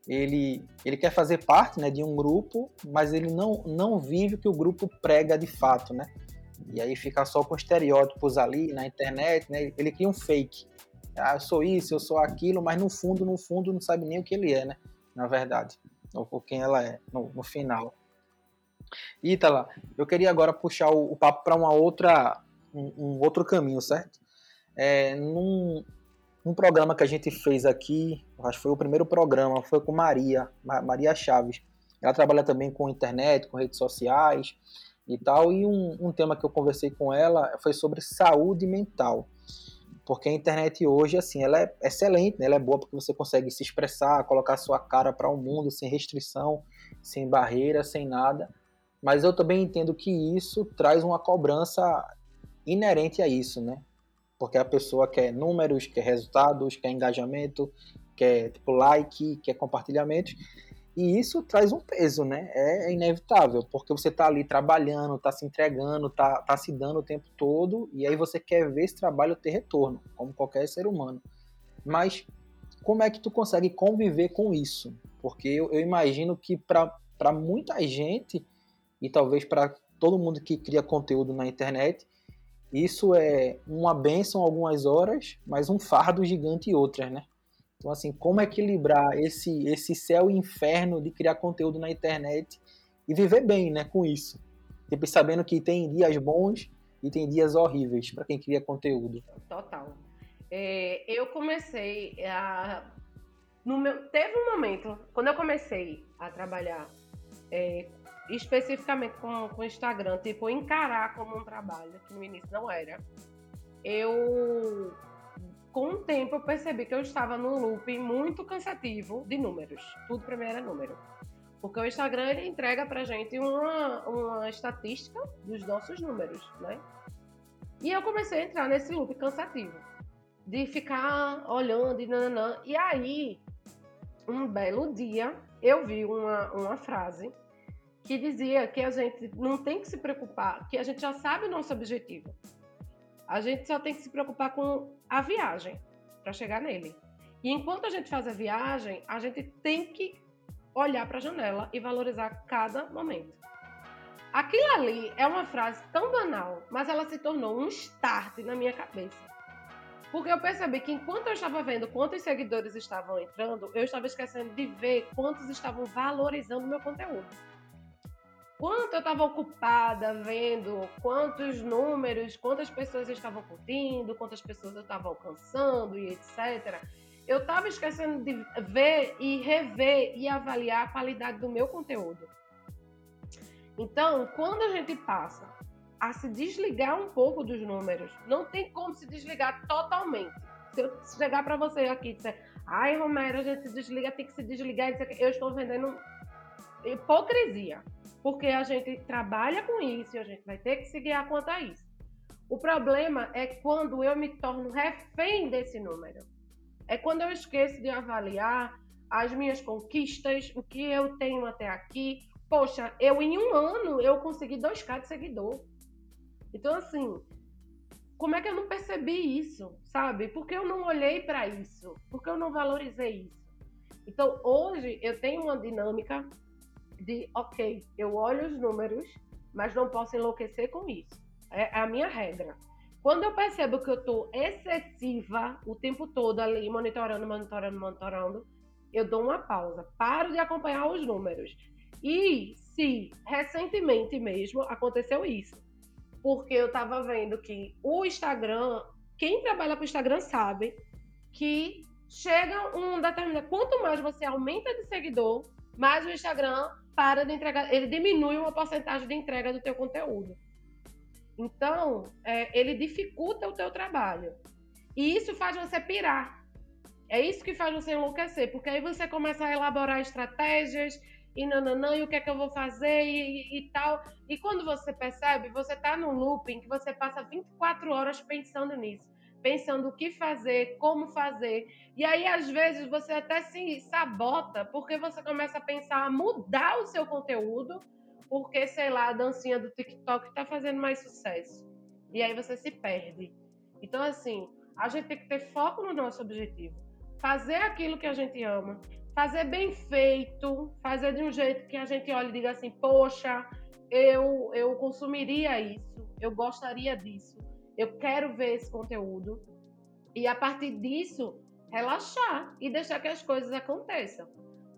ele, ele quer fazer parte né, de um grupo, mas ele não, não vive o que o grupo prega de fato, né? E aí fica só com estereótipos ali na internet, né? Ele cria um fake. Ah, eu sou isso, eu sou aquilo, mas no fundo, no fundo, não sabe nem o que ele é, né? Na verdade, ou quem ela é, no, no final. Ítala, eu queria agora puxar o, o papo para uma outra, um, um, outro caminho, certo? É, num, um programa que a gente fez aqui, acho que foi o primeiro programa, foi com Maria, Maria Chaves. Ela trabalha também com internet, com redes sociais e tal. E um, um tema que eu conversei com ela foi sobre saúde mental. Porque a internet hoje, assim, ela é excelente, né? ela é boa porque você consegue se expressar, colocar sua cara para o um mundo sem restrição, sem barreira, sem nada. Mas eu também entendo que isso traz uma cobrança inerente a isso, né? Porque a pessoa quer números, quer resultados, quer engajamento, quer tipo like, quer compartilhamento. E isso traz um peso, né? É inevitável, porque você tá ali trabalhando, tá se entregando, tá, tá se dando o tempo todo, e aí você quer ver esse trabalho ter retorno, como qualquer ser humano. Mas como é que tu consegue conviver com isso? Porque eu, eu imagino que para muita gente, e talvez para todo mundo que cria conteúdo na internet, isso é uma benção algumas horas, mas um fardo gigante outras, né? Então, assim, como equilibrar esse, esse céu e inferno de criar conteúdo na internet e viver bem, né, com isso. Tipo, sabendo que tem dias bons e tem dias horríveis para quem cria conteúdo. Total. É, eu comecei a. No meu, teve um momento, quando eu comecei a trabalhar é, especificamente com o Instagram, tipo, encarar como um trabalho, que no início não era, eu com o tempo eu percebi que eu estava num loop muito cansativo de números. Tudo para mim era número. Porque o Instagram ele entrega pra gente uma, uma estatística dos nossos números, né? E eu comecei a entrar nesse loop cansativo. De ficar olhando e nananã. E aí, um belo dia, eu vi uma, uma frase que dizia que a gente não tem que se preocupar, que a gente já sabe o nosso objetivo. A gente só tem que se preocupar com a viagem para chegar nele. E enquanto a gente faz a viagem, a gente tem que olhar para a janela e valorizar cada momento. Aquilo ali é uma frase tão banal, mas ela se tornou um start na minha cabeça. Porque eu percebi que enquanto eu estava vendo quantos seguidores estavam entrando, eu estava esquecendo de ver quantos estavam valorizando meu conteúdo quanto eu estava ocupada vendo quantos números, quantas pessoas estavam curtindo, quantas pessoas eu estava alcançando e etc. Eu estava esquecendo de ver e rever e avaliar a qualidade do meu conteúdo. Então, quando a gente passa a se desligar um pouco dos números, não tem como se desligar totalmente. Se eu chegar para você aqui e dizer, ai, Romero, a gente se desliga, tem que se desligar, eu estou vendendo hipocrisia porque a gente trabalha com isso e a gente vai ter que se guiar quanto a isso. O problema é quando eu me torno refém desse número. É quando eu esqueço de avaliar as minhas conquistas, o que eu tenho até aqui. Poxa, eu em um ano eu consegui 2k de seguidor. Então, assim, como é que eu não percebi isso, sabe? Porque eu não olhei para isso? Porque eu não valorizei isso? Então, hoje eu tenho uma dinâmica de, ok, eu olho os números, mas não posso enlouquecer com isso. É a minha regra. Quando eu percebo que eu estou excessiva o tempo todo ali, monitorando, monitorando, monitorando, eu dou uma pausa, paro de acompanhar os números. E se recentemente mesmo aconteceu isso, porque eu estava vendo que o Instagram, quem trabalha com o Instagram sabe que chega um determinado. Quanto mais você aumenta de seguidor, mais o Instagram para de entregar, ele diminui uma porcentagem de entrega do teu conteúdo. Então, é, ele dificulta o teu trabalho. E isso faz você pirar. É isso que faz você enlouquecer, porque aí você começa a elaborar estratégias e nananã, e o que é que eu vou fazer e, e, tal. E quando você percebe, você está num looping que você passa 24 horas pensando nisso pensando o que fazer, como fazer. E aí, às vezes, você até se sabota porque você começa a pensar a mudar o seu conteúdo, porque, sei lá, a dancinha do TikTok está fazendo mais sucesso. E aí você se perde. Então, assim, a gente tem que ter foco no nosso objetivo. Fazer aquilo que a gente ama, fazer bem feito, fazer de um jeito que a gente olhe e diga assim: poxa, eu, eu consumiria isso, eu gostaria disso eu quero ver esse conteúdo e a partir disso relaxar e deixar que as coisas aconteçam.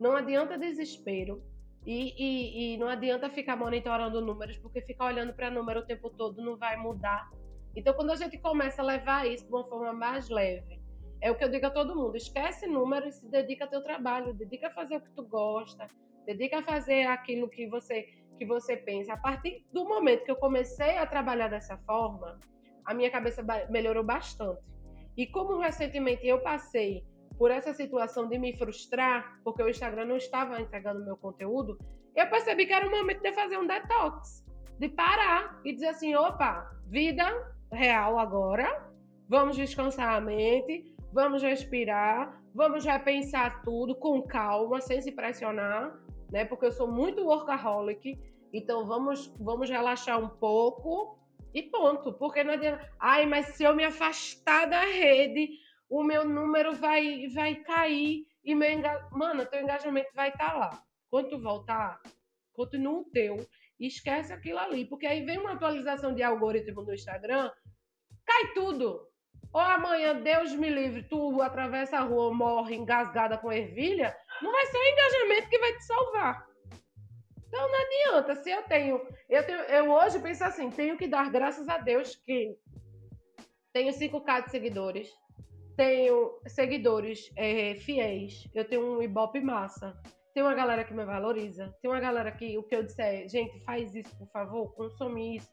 Não adianta desespero e, e, e não adianta ficar monitorando números porque ficar olhando para número o tempo todo não vai mudar. Então, quando a gente começa a levar isso de uma forma mais leve, é o que eu digo a todo mundo: esquece números e se dedica ao teu trabalho, dedica a fazer o que tu gosta, dedica a fazer aquilo que você que você pensa. A partir do momento que eu comecei a trabalhar dessa forma, a minha cabeça melhorou bastante. E como recentemente eu passei por essa situação de me frustrar, porque o Instagram não estava entregando meu conteúdo, eu percebi que era o momento de fazer um detox, de parar e dizer assim: opa, vida real agora, vamos descansar a mente, vamos respirar, vamos repensar tudo com calma, sem se pressionar, né? Porque eu sou muito workaholic, então vamos, vamos relaxar um pouco e ponto. Porque não adianta. Ai, mas se eu me afastar da rede, o meu número vai, vai cair e meu enga... Mano, teu engajamento vai estar tá lá. Quando tu voltar, continua o teu esquece aquilo ali. Porque aí vem uma atualização de algoritmo do Instagram, cai tudo. Ou amanhã, Deus me livre, tu atravessa a rua, morre engasgada com ervilha, não vai ser o engajamento que vai te salvar. Então não adianta. Se eu tenho, eu tenho, eu hoje penso assim, tenho que dar graças a Deus que tenho 5k de seguidores, tenho seguidores é, fiéis, eu tenho um Ibope massa, tem uma galera que me valoriza, tem uma galera que o que eu disser, gente, faz isso, por favor, consome isso.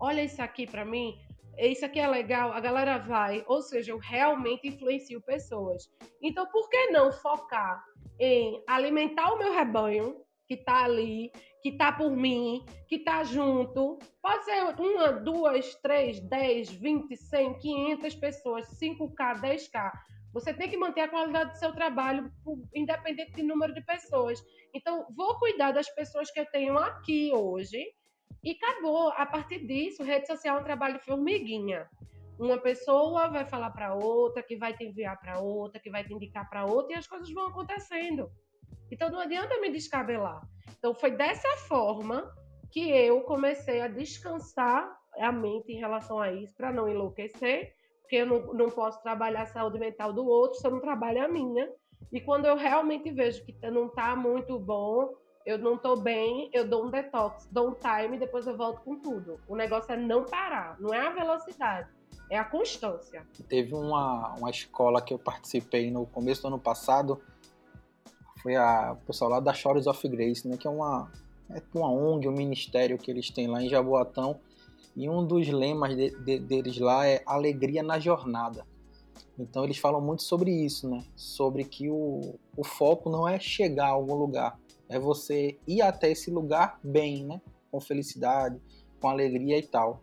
Olha isso aqui para mim, isso aqui é legal, a galera vai, ou seja, eu realmente influencio pessoas. Então, por que não focar em alimentar o meu rebanho, que tá ali, que tá por mim, que tá junto. Pode ser uma, duas, três, dez, vinte, cem, quinhentas pessoas, 5K, 10K. Você tem que manter a qualidade do seu trabalho, independente do número de pessoas. Então, vou cuidar das pessoas que eu tenho aqui hoje e acabou. A partir disso, rede social é um trabalho de formiguinha. Uma pessoa vai falar para outra, que vai te enviar para outra, que vai te indicar para outra, e as coisas vão acontecendo. Então não adianta me descabelar. Então foi dessa forma que eu comecei a descansar a mente em relação a isso, para não enlouquecer, porque eu não, não posso trabalhar a saúde mental do outro se eu não trabalho a minha. E quando eu realmente vejo que não está muito bom, eu não estou bem, eu dou um detox, dou um time e depois eu volto com tudo. O negócio é não parar, não é a velocidade, é a constância. Teve uma, uma escola que eu participei no começo do ano passado, foi a, o pessoal lá da Shores of Grace, né, que é uma, é uma ONG, um ministério que eles têm lá em Jaboatão, e um dos lemas de, de, deles lá é alegria na jornada. Então eles falam muito sobre isso, né? Sobre que o, o foco não é chegar a algum lugar, é você ir até esse lugar bem, né? Com felicidade, com alegria e tal.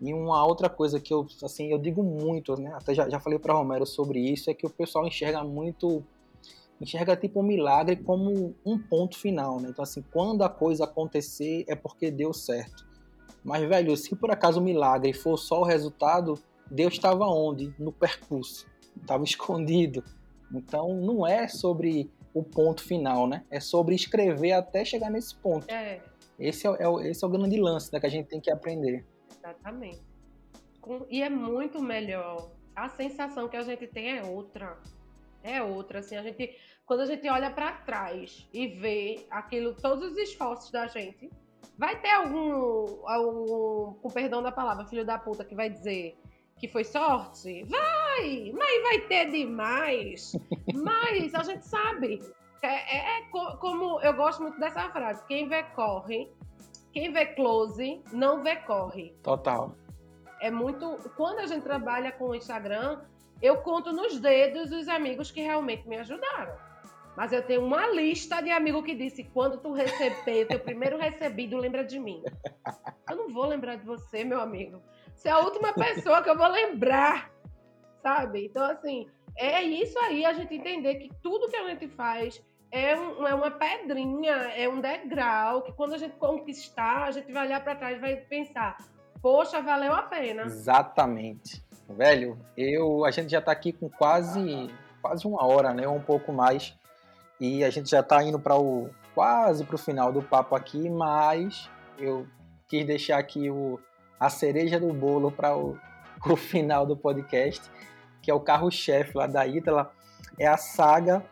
E uma outra coisa que eu, assim, eu digo muito, né? Até já, já falei para Romero sobre isso, é que o pessoal enxerga muito enxerga tipo um milagre como um ponto final, né? Então assim, quando a coisa acontecer é porque deu certo. Mas velho, se por acaso o milagre for só o resultado, Deus estava onde? No percurso, estava [laughs] escondido. Então não é sobre o ponto final, né? É sobre escrever até chegar nesse ponto. É. Esse é, é, esse é o grande lance né, que a gente tem que aprender. Exatamente. E é muito melhor. A sensação que a gente tem é outra. É outra. Assim, a gente quando a gente olha para trás e vê aquilo, todos os esforços da gente, vai ter algum, algum, com perdão da palavra, filho da puta, que vai dizer que foi sorte? Vai! Mas vai ter demais! [laughs] Mas a gente sabe. É, é, é como eu gosto muito dessa frase: quem vê corre, quem vê close não vê corre. Total. É muito. Quando a gente trabalha com o Instagram, eu conto nos dedos os amigos que realmente me ajudaram. Mas eu tenho uma lista de amigos que disse: quando tu receber teu primeiro recebido, lembra de mim. Eu não vou lembrar de você, meu amigo. Você é a última pessoa que eu vou lembrar, sabe? Então, assim, é isso aí, a gente entender que tudo que a gente faz é, um, é uma pedrinha, é um degrau, que quando a gente conquistar, a gente vai olhar para trás e vai pensar: poxa, valeu a pena. Exatamente. Velho, eu, a gente já está aqui com quase, quase uma hora, né? Um pouco mais. E a gente já está indo para o quase para o final do papo aqui, mas eu quis deixar aqui o, a cereja do bolo para o, [laughs] o final do podcast, que é o carro-chefe lá da Ítala, é a saga.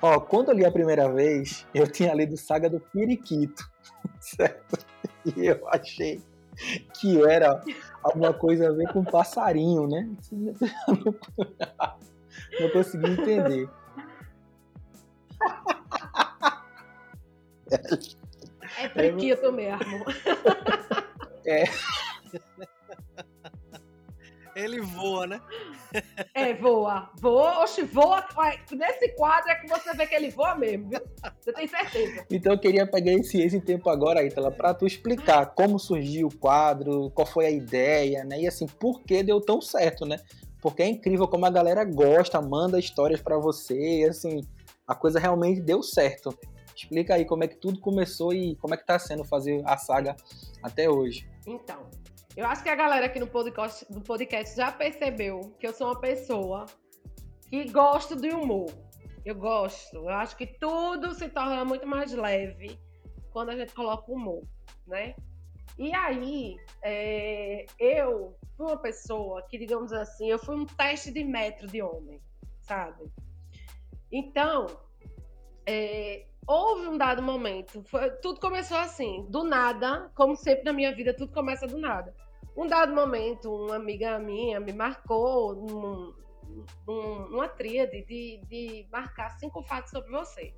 Ó, quando eu li a primeira vez, eu tinha lido saga do Periquito, [laughs] certo? E eu achei que era alguma coisa a ver com passarinho, né? [laughs] Não consegui entender. É priquito é, mesmo. É. Ele voa, né? É, voa. Voa, oxe, voa. Nesse quadro é que você vê que ele voa mesmo, viu? Você tem certeza. Então eu queria pegar esse, esse tempo agora, Ítala, pra tu explicar como surgiu o quadro, qual foi a ideia, né? E assim, por que deu tão certo, né? porque é incrível como a galera gosta, manda histórias para você, e assim, a coisa realmente deu certo. Explica aí como é que tudo começou e como é que tá sendo fazer a saga até hoje. Então, eu acho que a galera aqui no podcast, podcast já percebeu que eu sou uma pessoa que gosto de humor. Eu gosto. Eu acho que tudo se torna muito mais leve quando a gente coloca humor, né? E aí, é, eu fui uma pessoa que, digamos assim, eu fui um teste de metro de homem, sabe? Então, é, houve um dado momento, foi, tudo começou assim, do nada, como sempre na minha vida, tudo começa do nada. Um dado momento, uma amiga minha me marcou num, num, numa tríade de, de marcar cinco fatos sobre você.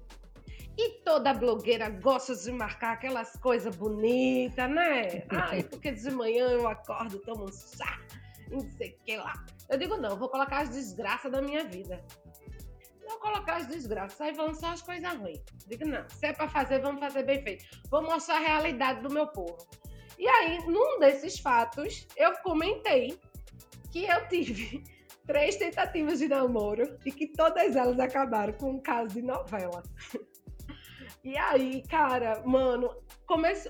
E toda blogueira gosta de marcar aquelas coisas bonitas, né? Ai, [laughs] porque de manhã eu acordo, tomo um chá, não sei o que lá. Eu digo, não, vou colocar as desgraças da minha vida. Não colocar as desgraças, aí vão só as coisas ruins. Digo, não, se é pra fazer, vamos fazer bem feito. Vou mostrar a realidade do meu povo. E aí, num desses fatos, eu comentei que eu tive [laughs] três tentativas de namoro e que todas elas acabaram com um caso de novela. [laughs] E aí, cara, mano,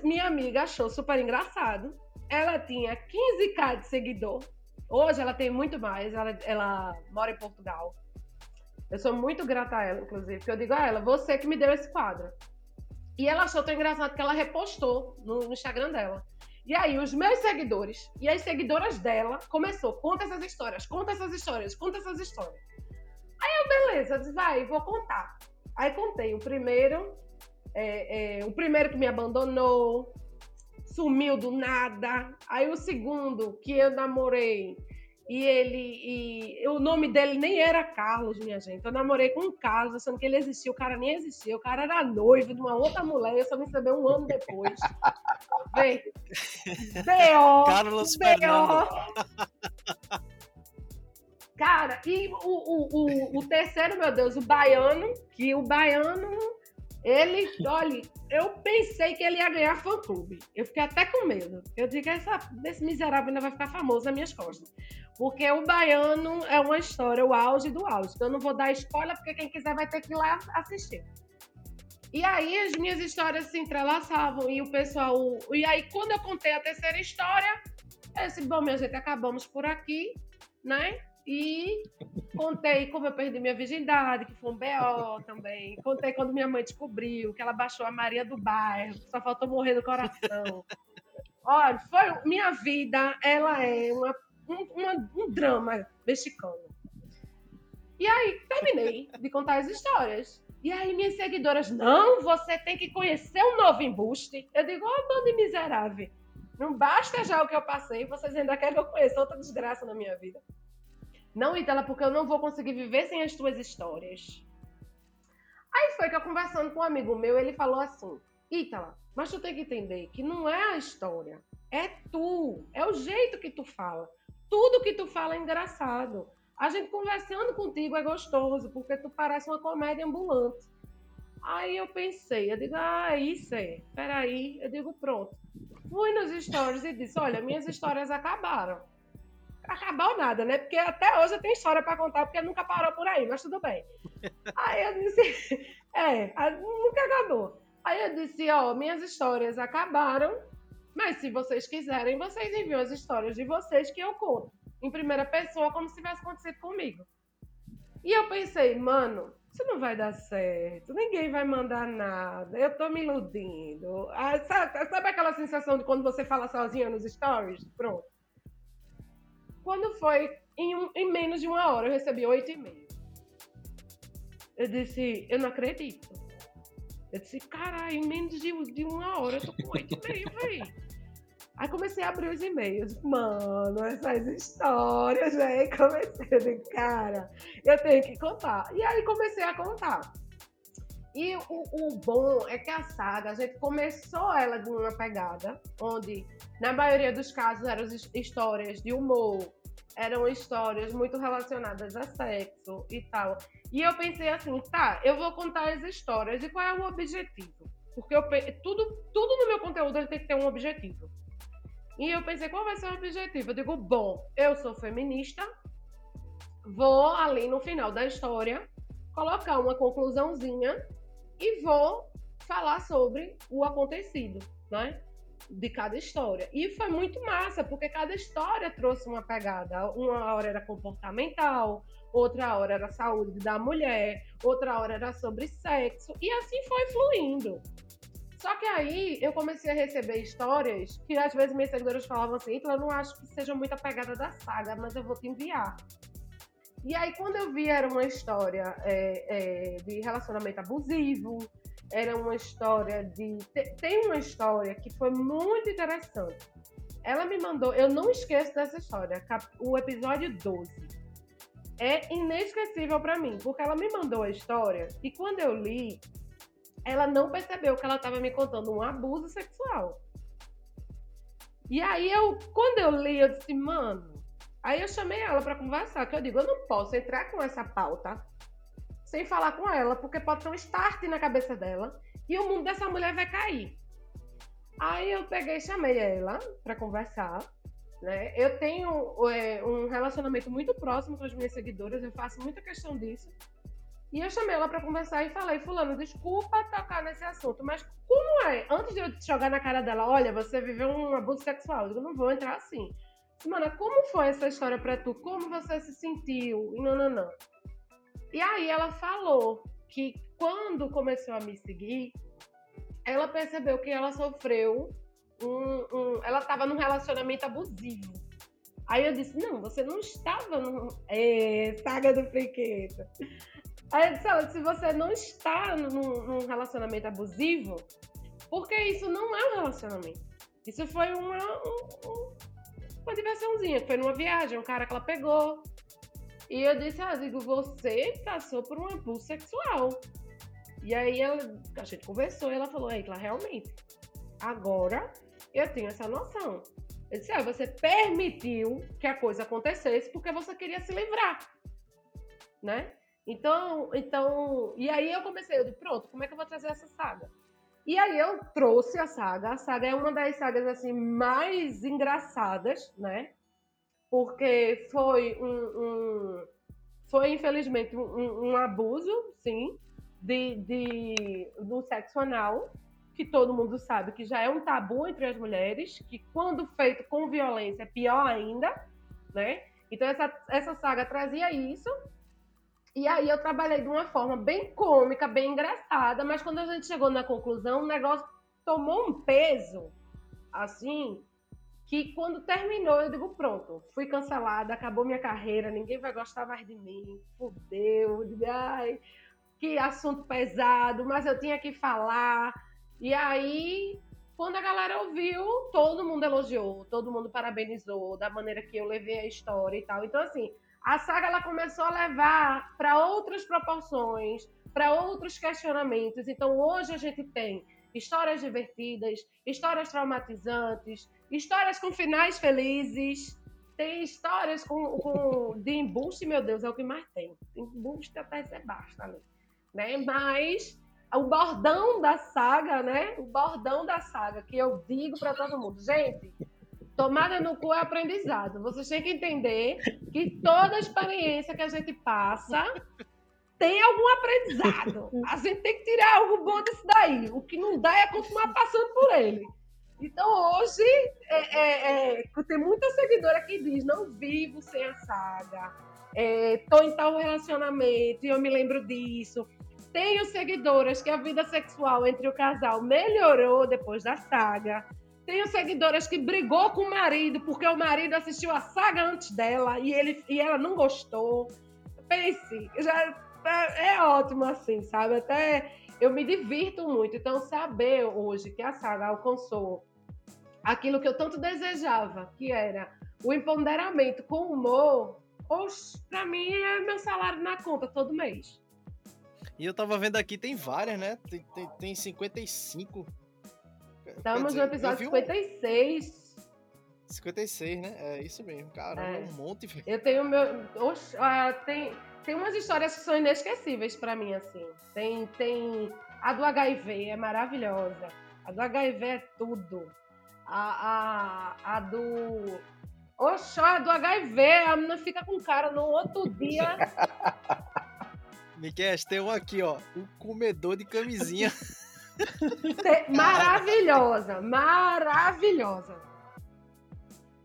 minha amiga achou super engraçado. Ela tinha 15k de seguidor. Hoje ela tem muito mais. Ela, ela mora em Portugal. Eu sou muito grata a ela, inclusive, porque eu digo a ela, você que me deu esse quadro. E ela achou tão engraçado que ela repostou no, no Instagram dela. E aí, os meus seguidores e as seguidoras dela começou, conta essas histórias, conta essas histórias, conta essas histórias. Aí eu, beleza, disse, vai, vou contar. Aí contei o primeiro, é, é, o primeiro que me abandonou, sumiu do nada. Aí o segundo que eu namorei e ele e o nome dele nem era Carlos, minha gente. Eu namorei com o Carlos, achando que ele existia. O cara nem existia. O cara era noivo de uma outra mulher. Eu só me saber um ano depois. [laughs] Vê. B.O. Carlos Fernando. Cara, e o, o, o, o terceiro, meu Deus, o baiano, que o baiano ele, olha, eu pensei que ele ia ganhar fã-clube. Eu fiquei até com medo. Eu digo, essa, esse miserável ainda vai ficar famoso nas minhas costas. Porque o Baiano é uma história, o auge do auge. Então eu não vou dar spoiler, porque quem quiser vai ter que ir lá assistir. E aí as minhas histórias se entrelaçavam e o pessoal. E aí, quando eu contei a terceira história, eu disse, bom, minha gente, acabamos por aqui, né? E contei como eu perdi minha virgindade, que foi um BO também. Contei quando minha mãe descobriu que ela baixou a Maria do bairro, só faltou morrer do coração. Olha, foi minha vida, ela é uma, um, uma, um drama mexicano. E aí, terminei de contar as histórias. E aí, minhas seguidoras, não, você tem que conhecer um novo embuste. Eu digo, ó, oh, bando miserável. Não basta já o que eu passei, vocês ainda querem que eu conheça outra desgraça na minha vida. Não, Itala, porque eu não vou conseguir viver sem as tuas histórias. Aí foi que eu conversando com um amigo meu, ele falou assim: Ítala, mas tu tem que entender que não é a história, é tu, é o jeito que tu fala. Tudo que tu fala é engraçado. A gente conversando contigo é gostoso, porque tu parece uma comédia ambulante. Aí eu pensei, eu digo, ah, isso é, peraí. Eu digo, pronto. Fui nos stories e disse, olha, minhas histórias acabaram acabar ou nada, né? Porque até hoje eu tenho história para contar, porque nunca parou por aí, mas tudo bem. [laughs] Aí eu disse, [laughs] é, nunca acabou. Aí eu disse, ó, minhas histórias acabaram, mas se vocês quiserem, vocês enviam as histórias de vocês que eu conto. Em primeira pessoa, como se tivesse acontecido comigo. E eu pensei, mano, isso não vai dar certo, ninguém vai mandar nada, eu tô me iludindo. Ah, sabe, sabe aquela sensação de quando você fala sozinha nos stories? Pronto. Quando foi em, um, em menos de uma hora, eu recebi oito e meio. Eu disse, eu não acredito. Eu disse, caralho, em menos de, de uma hora eu tô com oito e meio, velho. Aí comecei a abrir os e-mails. Mano, essas histórias, velho. [laughs] Comecei dizer, cara, eu tenho que contar. E aí comecei a contar. E o, o, bom é que a saga, a gente começou ela de uma pegada, onde, na maioria dos casos, eram histórias de humor, eram histórias muito relacionadas a sexo e tal. E eu pensei assim, tá, eu vou contar as histórias e qual é o objetivo? Porque eu, tudo, tudo no meu conteúdo ele tem que ter um objetivo. E eu pensei, qual vai ser o objetivo? Eu digo, bom, eu sou feminista, vou ali no final da história colocar uma conclusãozinha e vou falar sobre o acontecido, né? De cada história. E foi muito massa, porque cada história trouxe uma pegada. Uma hora era comportamental, outra hora era saúde da mulher, outra hora era sobre sexo, e assim foi fluindo. Só que aí eu comecei a receber histórias que às vezes minhas seguidoras falavam assim: então eu não acho que seja muito a pegada da saga, mas eu vou te enviar. E aí, quando eu vi, era uma história é, é, de relacionamento abusivo, era uma história de. Tem uma história que foi muito interessante. Ela me mandou, eu não esqueço dessa história, o episódio 12. É inesquecível para mim, porque ela me mandou a história e quando eu li, ela não percebeu que ela estava me contando um abuso sexual. E aí eu, quando eu li, eu disse, mano, Aí eu chamei ela para conversar, que eu digo, eu não posso entrar com essa pauta sem falar com ela, porque pode ter um start na cabeça dela e o mundo dessa mulher vai cair. Aí eu peguei e chamei ela para conversar. Né? Eu tenho é, um relacionamento muito próximo com as minhas seguidoras, eu faço muita questão disso. E eu chamei ela para conversar e falei, fulano, desculpa tocar nesse assunto, mas como é? Antes de eu jogar na cara dela, olha, você viveu um abuso sexual, eu não vou entrar assim. Mana, como foi essa história para tu? Como você se sentiu? E não, não, não. E aí ela falou que quando começou a me seguir, ela percebeu que ela sofreu um, um ela estava num relacionamento abusivo. Aí eu disse, não, você não estava no é, saga do friqueta. Aí eu disse, se você não está num, num relacionamento abusivo, porque isso não é um relacionamento. Isso foi uma, um, uma diversãozinha, foi numa viagem, um cara que ela pegou. E eu disse, ah, digo, você passou por um abuso sexual. E aí ela, a gente conversou e ela falou, Eita, realmente, agora eu tenho essa noção. Eu disse, ah, você permitiu que a coisa acontecesse porque você queria se livrar, né? Então, então, e aí eu comecei, eu disse, pronto, como é que eu vou trazer essa saga? E aí eu trouxe a saga. A saga é uma das sagas assim mais engraçadas, né? Porque foi um, um foi infelizmente um, um, abuso, sim, de, de do sexo anal, que todo mundo sabe que já é um tabu entre as mulheres, que quando feito com violência é pior ainda, né? Então essa, essa saga trazia isso e aí eu trabalhei de uma forma bem cômica, bem engraçada, mas quando a gente chegou na conclusão, o negócio tomou um peso, assim, que quando terminou, eu digo, pronto, fui cancelada, acabou minha carreira, ninguém vai gostar mais de mim, fudeu, ai, que assunto pesado, mas eu tinha que falar. E aí, quando a galera ouviu, todo mundo elogiou, todo mundo parabenizou da maneira que eu levei a história e tal. Então, assim, a saga ela começou a levar para outras proporções, para outros questionamentos. Então hoje a gente tem histórias divertidas, histórias traumatizantes, histórias com finais felizes, tem histórias com, com de embuste, meu Deus, é o que mais tem. Embuste até ser basta ali, né? Mas o bordão da saga, né? O bordão da saga que eu digo para todo mundo, gente, Tomada no cu é aprendizado. Vocês têm que entender que toda experiência que a gente passa tem algum aprendizado. A gente tem que tirar algo bom disso daí. O que não dá é continuar passando por ele. Então, hoje, é, é, é, tem muita seguidora que diz: não vivo sem a saga, estou é, em tal relacionamento e eu me lembro disso. Tenho seguidoras que a vida sexual entre o casal melhorou depois da saga. Tenho seguidoras que brigou com o marido porque o marido assistiu a saga antes dela e, ele, e ela não gostou. Pense, já é, é ótimo assim, sabe? Até eu me divirto muito. Então, saber hoje que a saga alcançou aquilo que eu tanto desejava, que era o empoderamento com humor, para mim é meu salário na conta todo mês. E eu tava vendo aqui, tem várias, né? Tem, tem, tem 55 Estamos dizer, no episódio 56. 56, né? É isso mesmo, cara. É. um monte. Velho. Eu tenho meu. Oxe, ah, tem, tem umas histórias que são inesquecíveis para mim, assim. Tem, tem. A do HIV é maravilhosa. A do HIV é tudo. A, a, a do. Oxó, do HIV, a menina fica com cara no outro dia. [laughs] Miquel, tem um aqui, ó. Um comedor de camisinha. [laughs] maravilhosa, maravilhosa.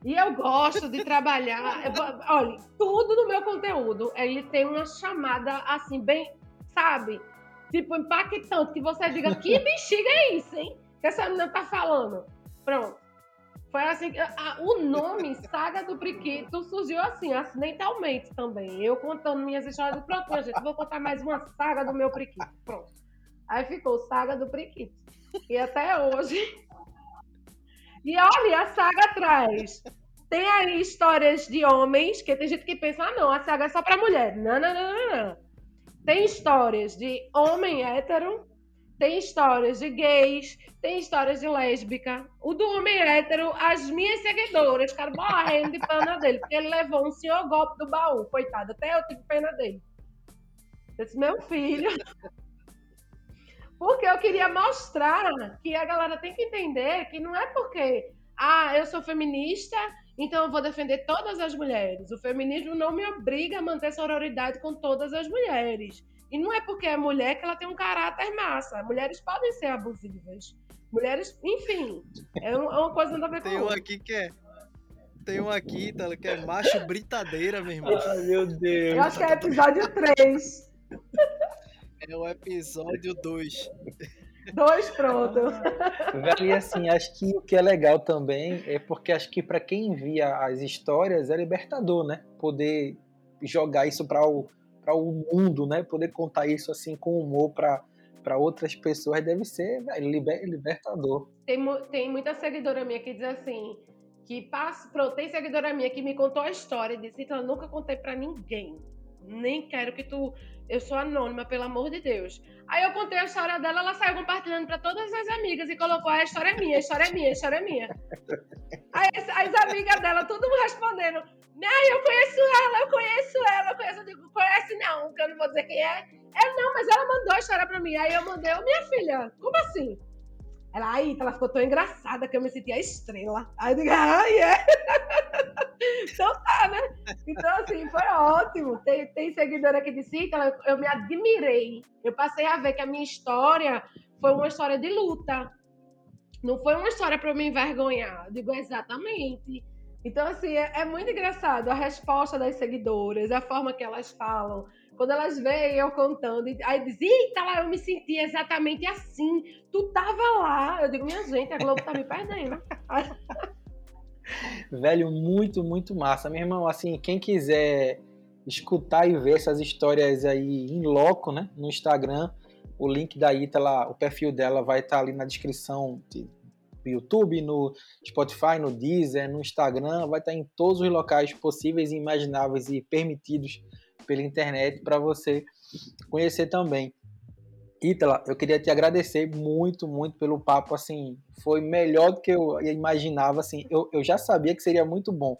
E eu gosto de trabalhar. olha, tudo no meu conteúdo, ele tem uma chamada assim, bem, sabe? Tipo, impactante, que você diga, que [laughs] bexiga é isso, hein? Que essa menina tá falando. Pronto. Foi assim, a, o nome Saga do Priquito surgiu assim, acidentalmente também. Eu contando minhas histórias, pronto, minha gente, vou contar mais uma saga do meu Priquito. Pronto. Aí ficou Saga do Priquito. E até hoje. E olha, a saga atrás. Tem aí histórias de homens, que tem gente que pensa, ah, não, a saga é só pra mulher. Não, não, não, não, não. Tem histórias de homem hétero tem histórias de gays, tem histórias de lésbica. O do homem hétero, as minhas seguidoras ficaram morrendo de pena dele, porque ele levou um senhor golpe do baú, coitado. Até eu tive pena dele. Eu disse, meu filho. Porque eu queria mostrar que a galera tem que entender que não é porque, ah, eu sou feminista, então eu vou defender todas as mulheres. O feminismo não me obriga a manter sororidade com todas as mulheres. E não é porque é mulher que ela tem um caráter massa. Mulheres podem ser abusivas. Mulheres, enfim, é, é uma coisa nada a ver com Tem um aqui que é. Tem um aqui, tá, que é macho britadeira, meu irmão. Ai, meu Deus. Eu acho que é episódio 3. [laughs] É o episódio 2. Dois, pronto. Velho, e assim, acho que o que é legal também é porque acho que para quem envia as histórias é libertador, né? Poder jogar isso para o para o mundo, né? Poder contar isso assim com humor para para outras pessoas deve ser libertador. Tem, tem muita seguidora minha que diz assim, que passa, pronto, tem seguidora minha que me contou a história e disse, então eu nunca contei para ninguém. Nem quero que tu, eu sou anônima, pelo amor de Deus. Aí eu contei a história dela, ela saiu compartilhando para todas as amigas e colocou a história é minha, a história é minha, a história é minha. [laughs] Aí as amigas dela, tudo respondendo, ah, eu conheço ela, eu conheço ela, eu conheço. Eu digo, conhece não, que eu não vou dizer quem é. É, não, mas ela mandou a história pra mim. Aí eu mandei, ô minha filha, como assim? Ela, aí, ela ficou tão engraçada que eu me sentia estrela. Aí eu digo, ah, é. [laughs] então tá, né? Então, assim, foi ótimo. Tem, tem seguidora que disse, então, eu, me admirei. Eu passei a ver que a minha história foi uma história de luta. Não foi uma história para me envergonhar. Eu digo, exatamente. Então, assim, é, é, muito engraçado a resposta das seguidoras, a forma que elas falam. Quando elas veem eu contando, aí dizem, eita lá, eu me senti exatamente assim. Tu tava lá. Eu digo, minha gente, a Globo tá me perdendo. [laughs] Velho, muito, muito massa. Meu irmão, assim, quem quiser escutar e ver essas histórias aí em loco, né, no Instagram, o link da Ita, o perfil dela vai estar tá ali na descrição de, no YouTube, no Spotify, no Deezer, no Instagram, vai estar em todos os locais possíveis, imagináveis e permitidos pela internet para você conhecer também. Ítala, eu queria te agradecer muito, muito pelo papo, assim, foi melhor do que eu imaginava, assim, eu, eu já sabia que seria muito bom,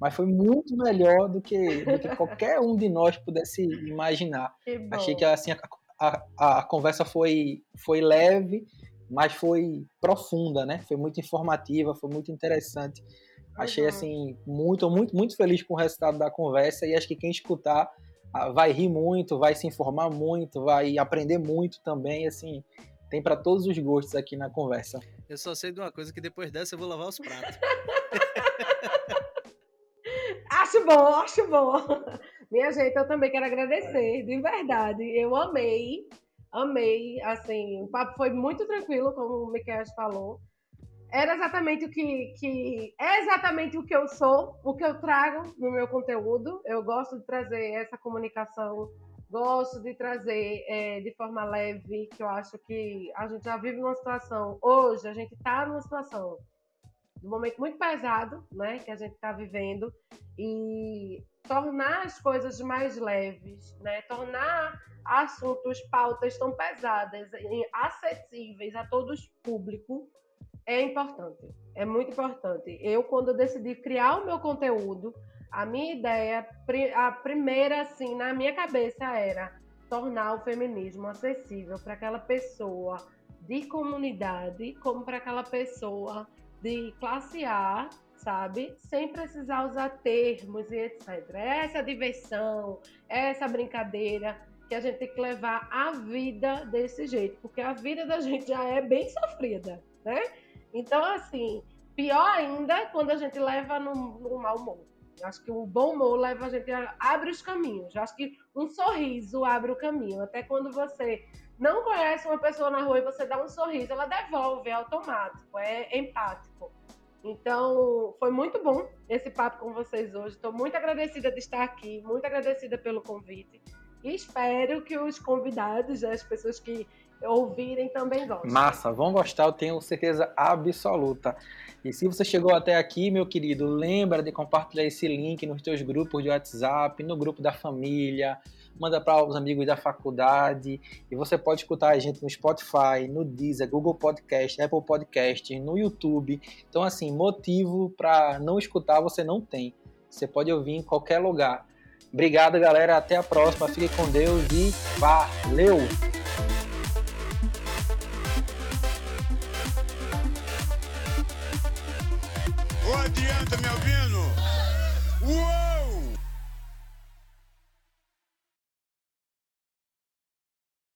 mas foi muito melhor do que, do que qualquer um de nós pudesse imaginar. Que Achei que assim, a, a, a, conversa foi, foi leve, mas foi profunda, né? Foi muito informativa, foi muito interessante. Achei assim muito, muito, muito feliz com o resultado da conversa e acho que quem escutar ah, vai rir muito, vai se informar muito, vai aprender muito também, assim, tem para todos os gostos aqui na conversa. Eu só sei de uma coisa que depois dessa eu vou lavar os pratos. [laughs] acho bom, acho bom. Minha gente, eu também quero agradecer, de verdade. Eu amei amei, assim, o papo foi muito tranquilo, como o Miquel falou. Era exatamente o que, que é exatamente o que eu sou, o que eu trago no meu conteúdo. Eu gosto de trazer essa comunicação, gosto de trazer é, de forma leve, que eu acho que a gente já vive uma situação hoje, a gente está numa situação um momento muito pesado, né, que a gente está vivendo e tornar as coisas mais leves, né, tornar assuntos, pautas tão pesadas, acessíveis a todos público, é importante. É muito importante. Eu, quando decidi criar o meu conteúdo, a minha ideia, a primeira, assim, na minha cabeça era tornar o feminismo acessível para aquela pessoa de comunidade, como para aquela pessoa de classe A, sabe? Sem precisar usar termos e etc. É essa diversão, é essa brincadeira que a gente tem que levar a vida desse jeito, porque a vida da gente já é bem sofrida, né? Então, assim, pior ainda quando a gente leva no, no mau humor. Eu acho que o bom humor leva a gente a, abre os caminhos. Eu acho que um sorriso abre o caminho. Até quando você não conhece uma pessoa na rua e você dá um sorriso, ela devolve, é automático, é empático. Então, foi muito bom esse papo com vocês hoje. Estou muito agradecida de estar aqui, muito agradecida pelo convite. E espero que os convidados, as pessoas que ouvirem também gostem. Massa, vão gostar, eu tenho certeza absoluta. E se você chegou até aqui, meu querido, lembra de compartilhar esse link nos teus grupos de WhatsApp, no grupo da família, manda para os amigos da faculdade. E você pode escutar a gente no Spotify, no Deezer, Google Podcast, Apple Podcast, no YouTube. Então, assim, motivo para não escutar você não tem. Você pode ouvir em qualquer lugar. Obrigado, galera. Até a próxima. Fique com Deus e valeu! Ô, adianta, me ouvindo? Uou!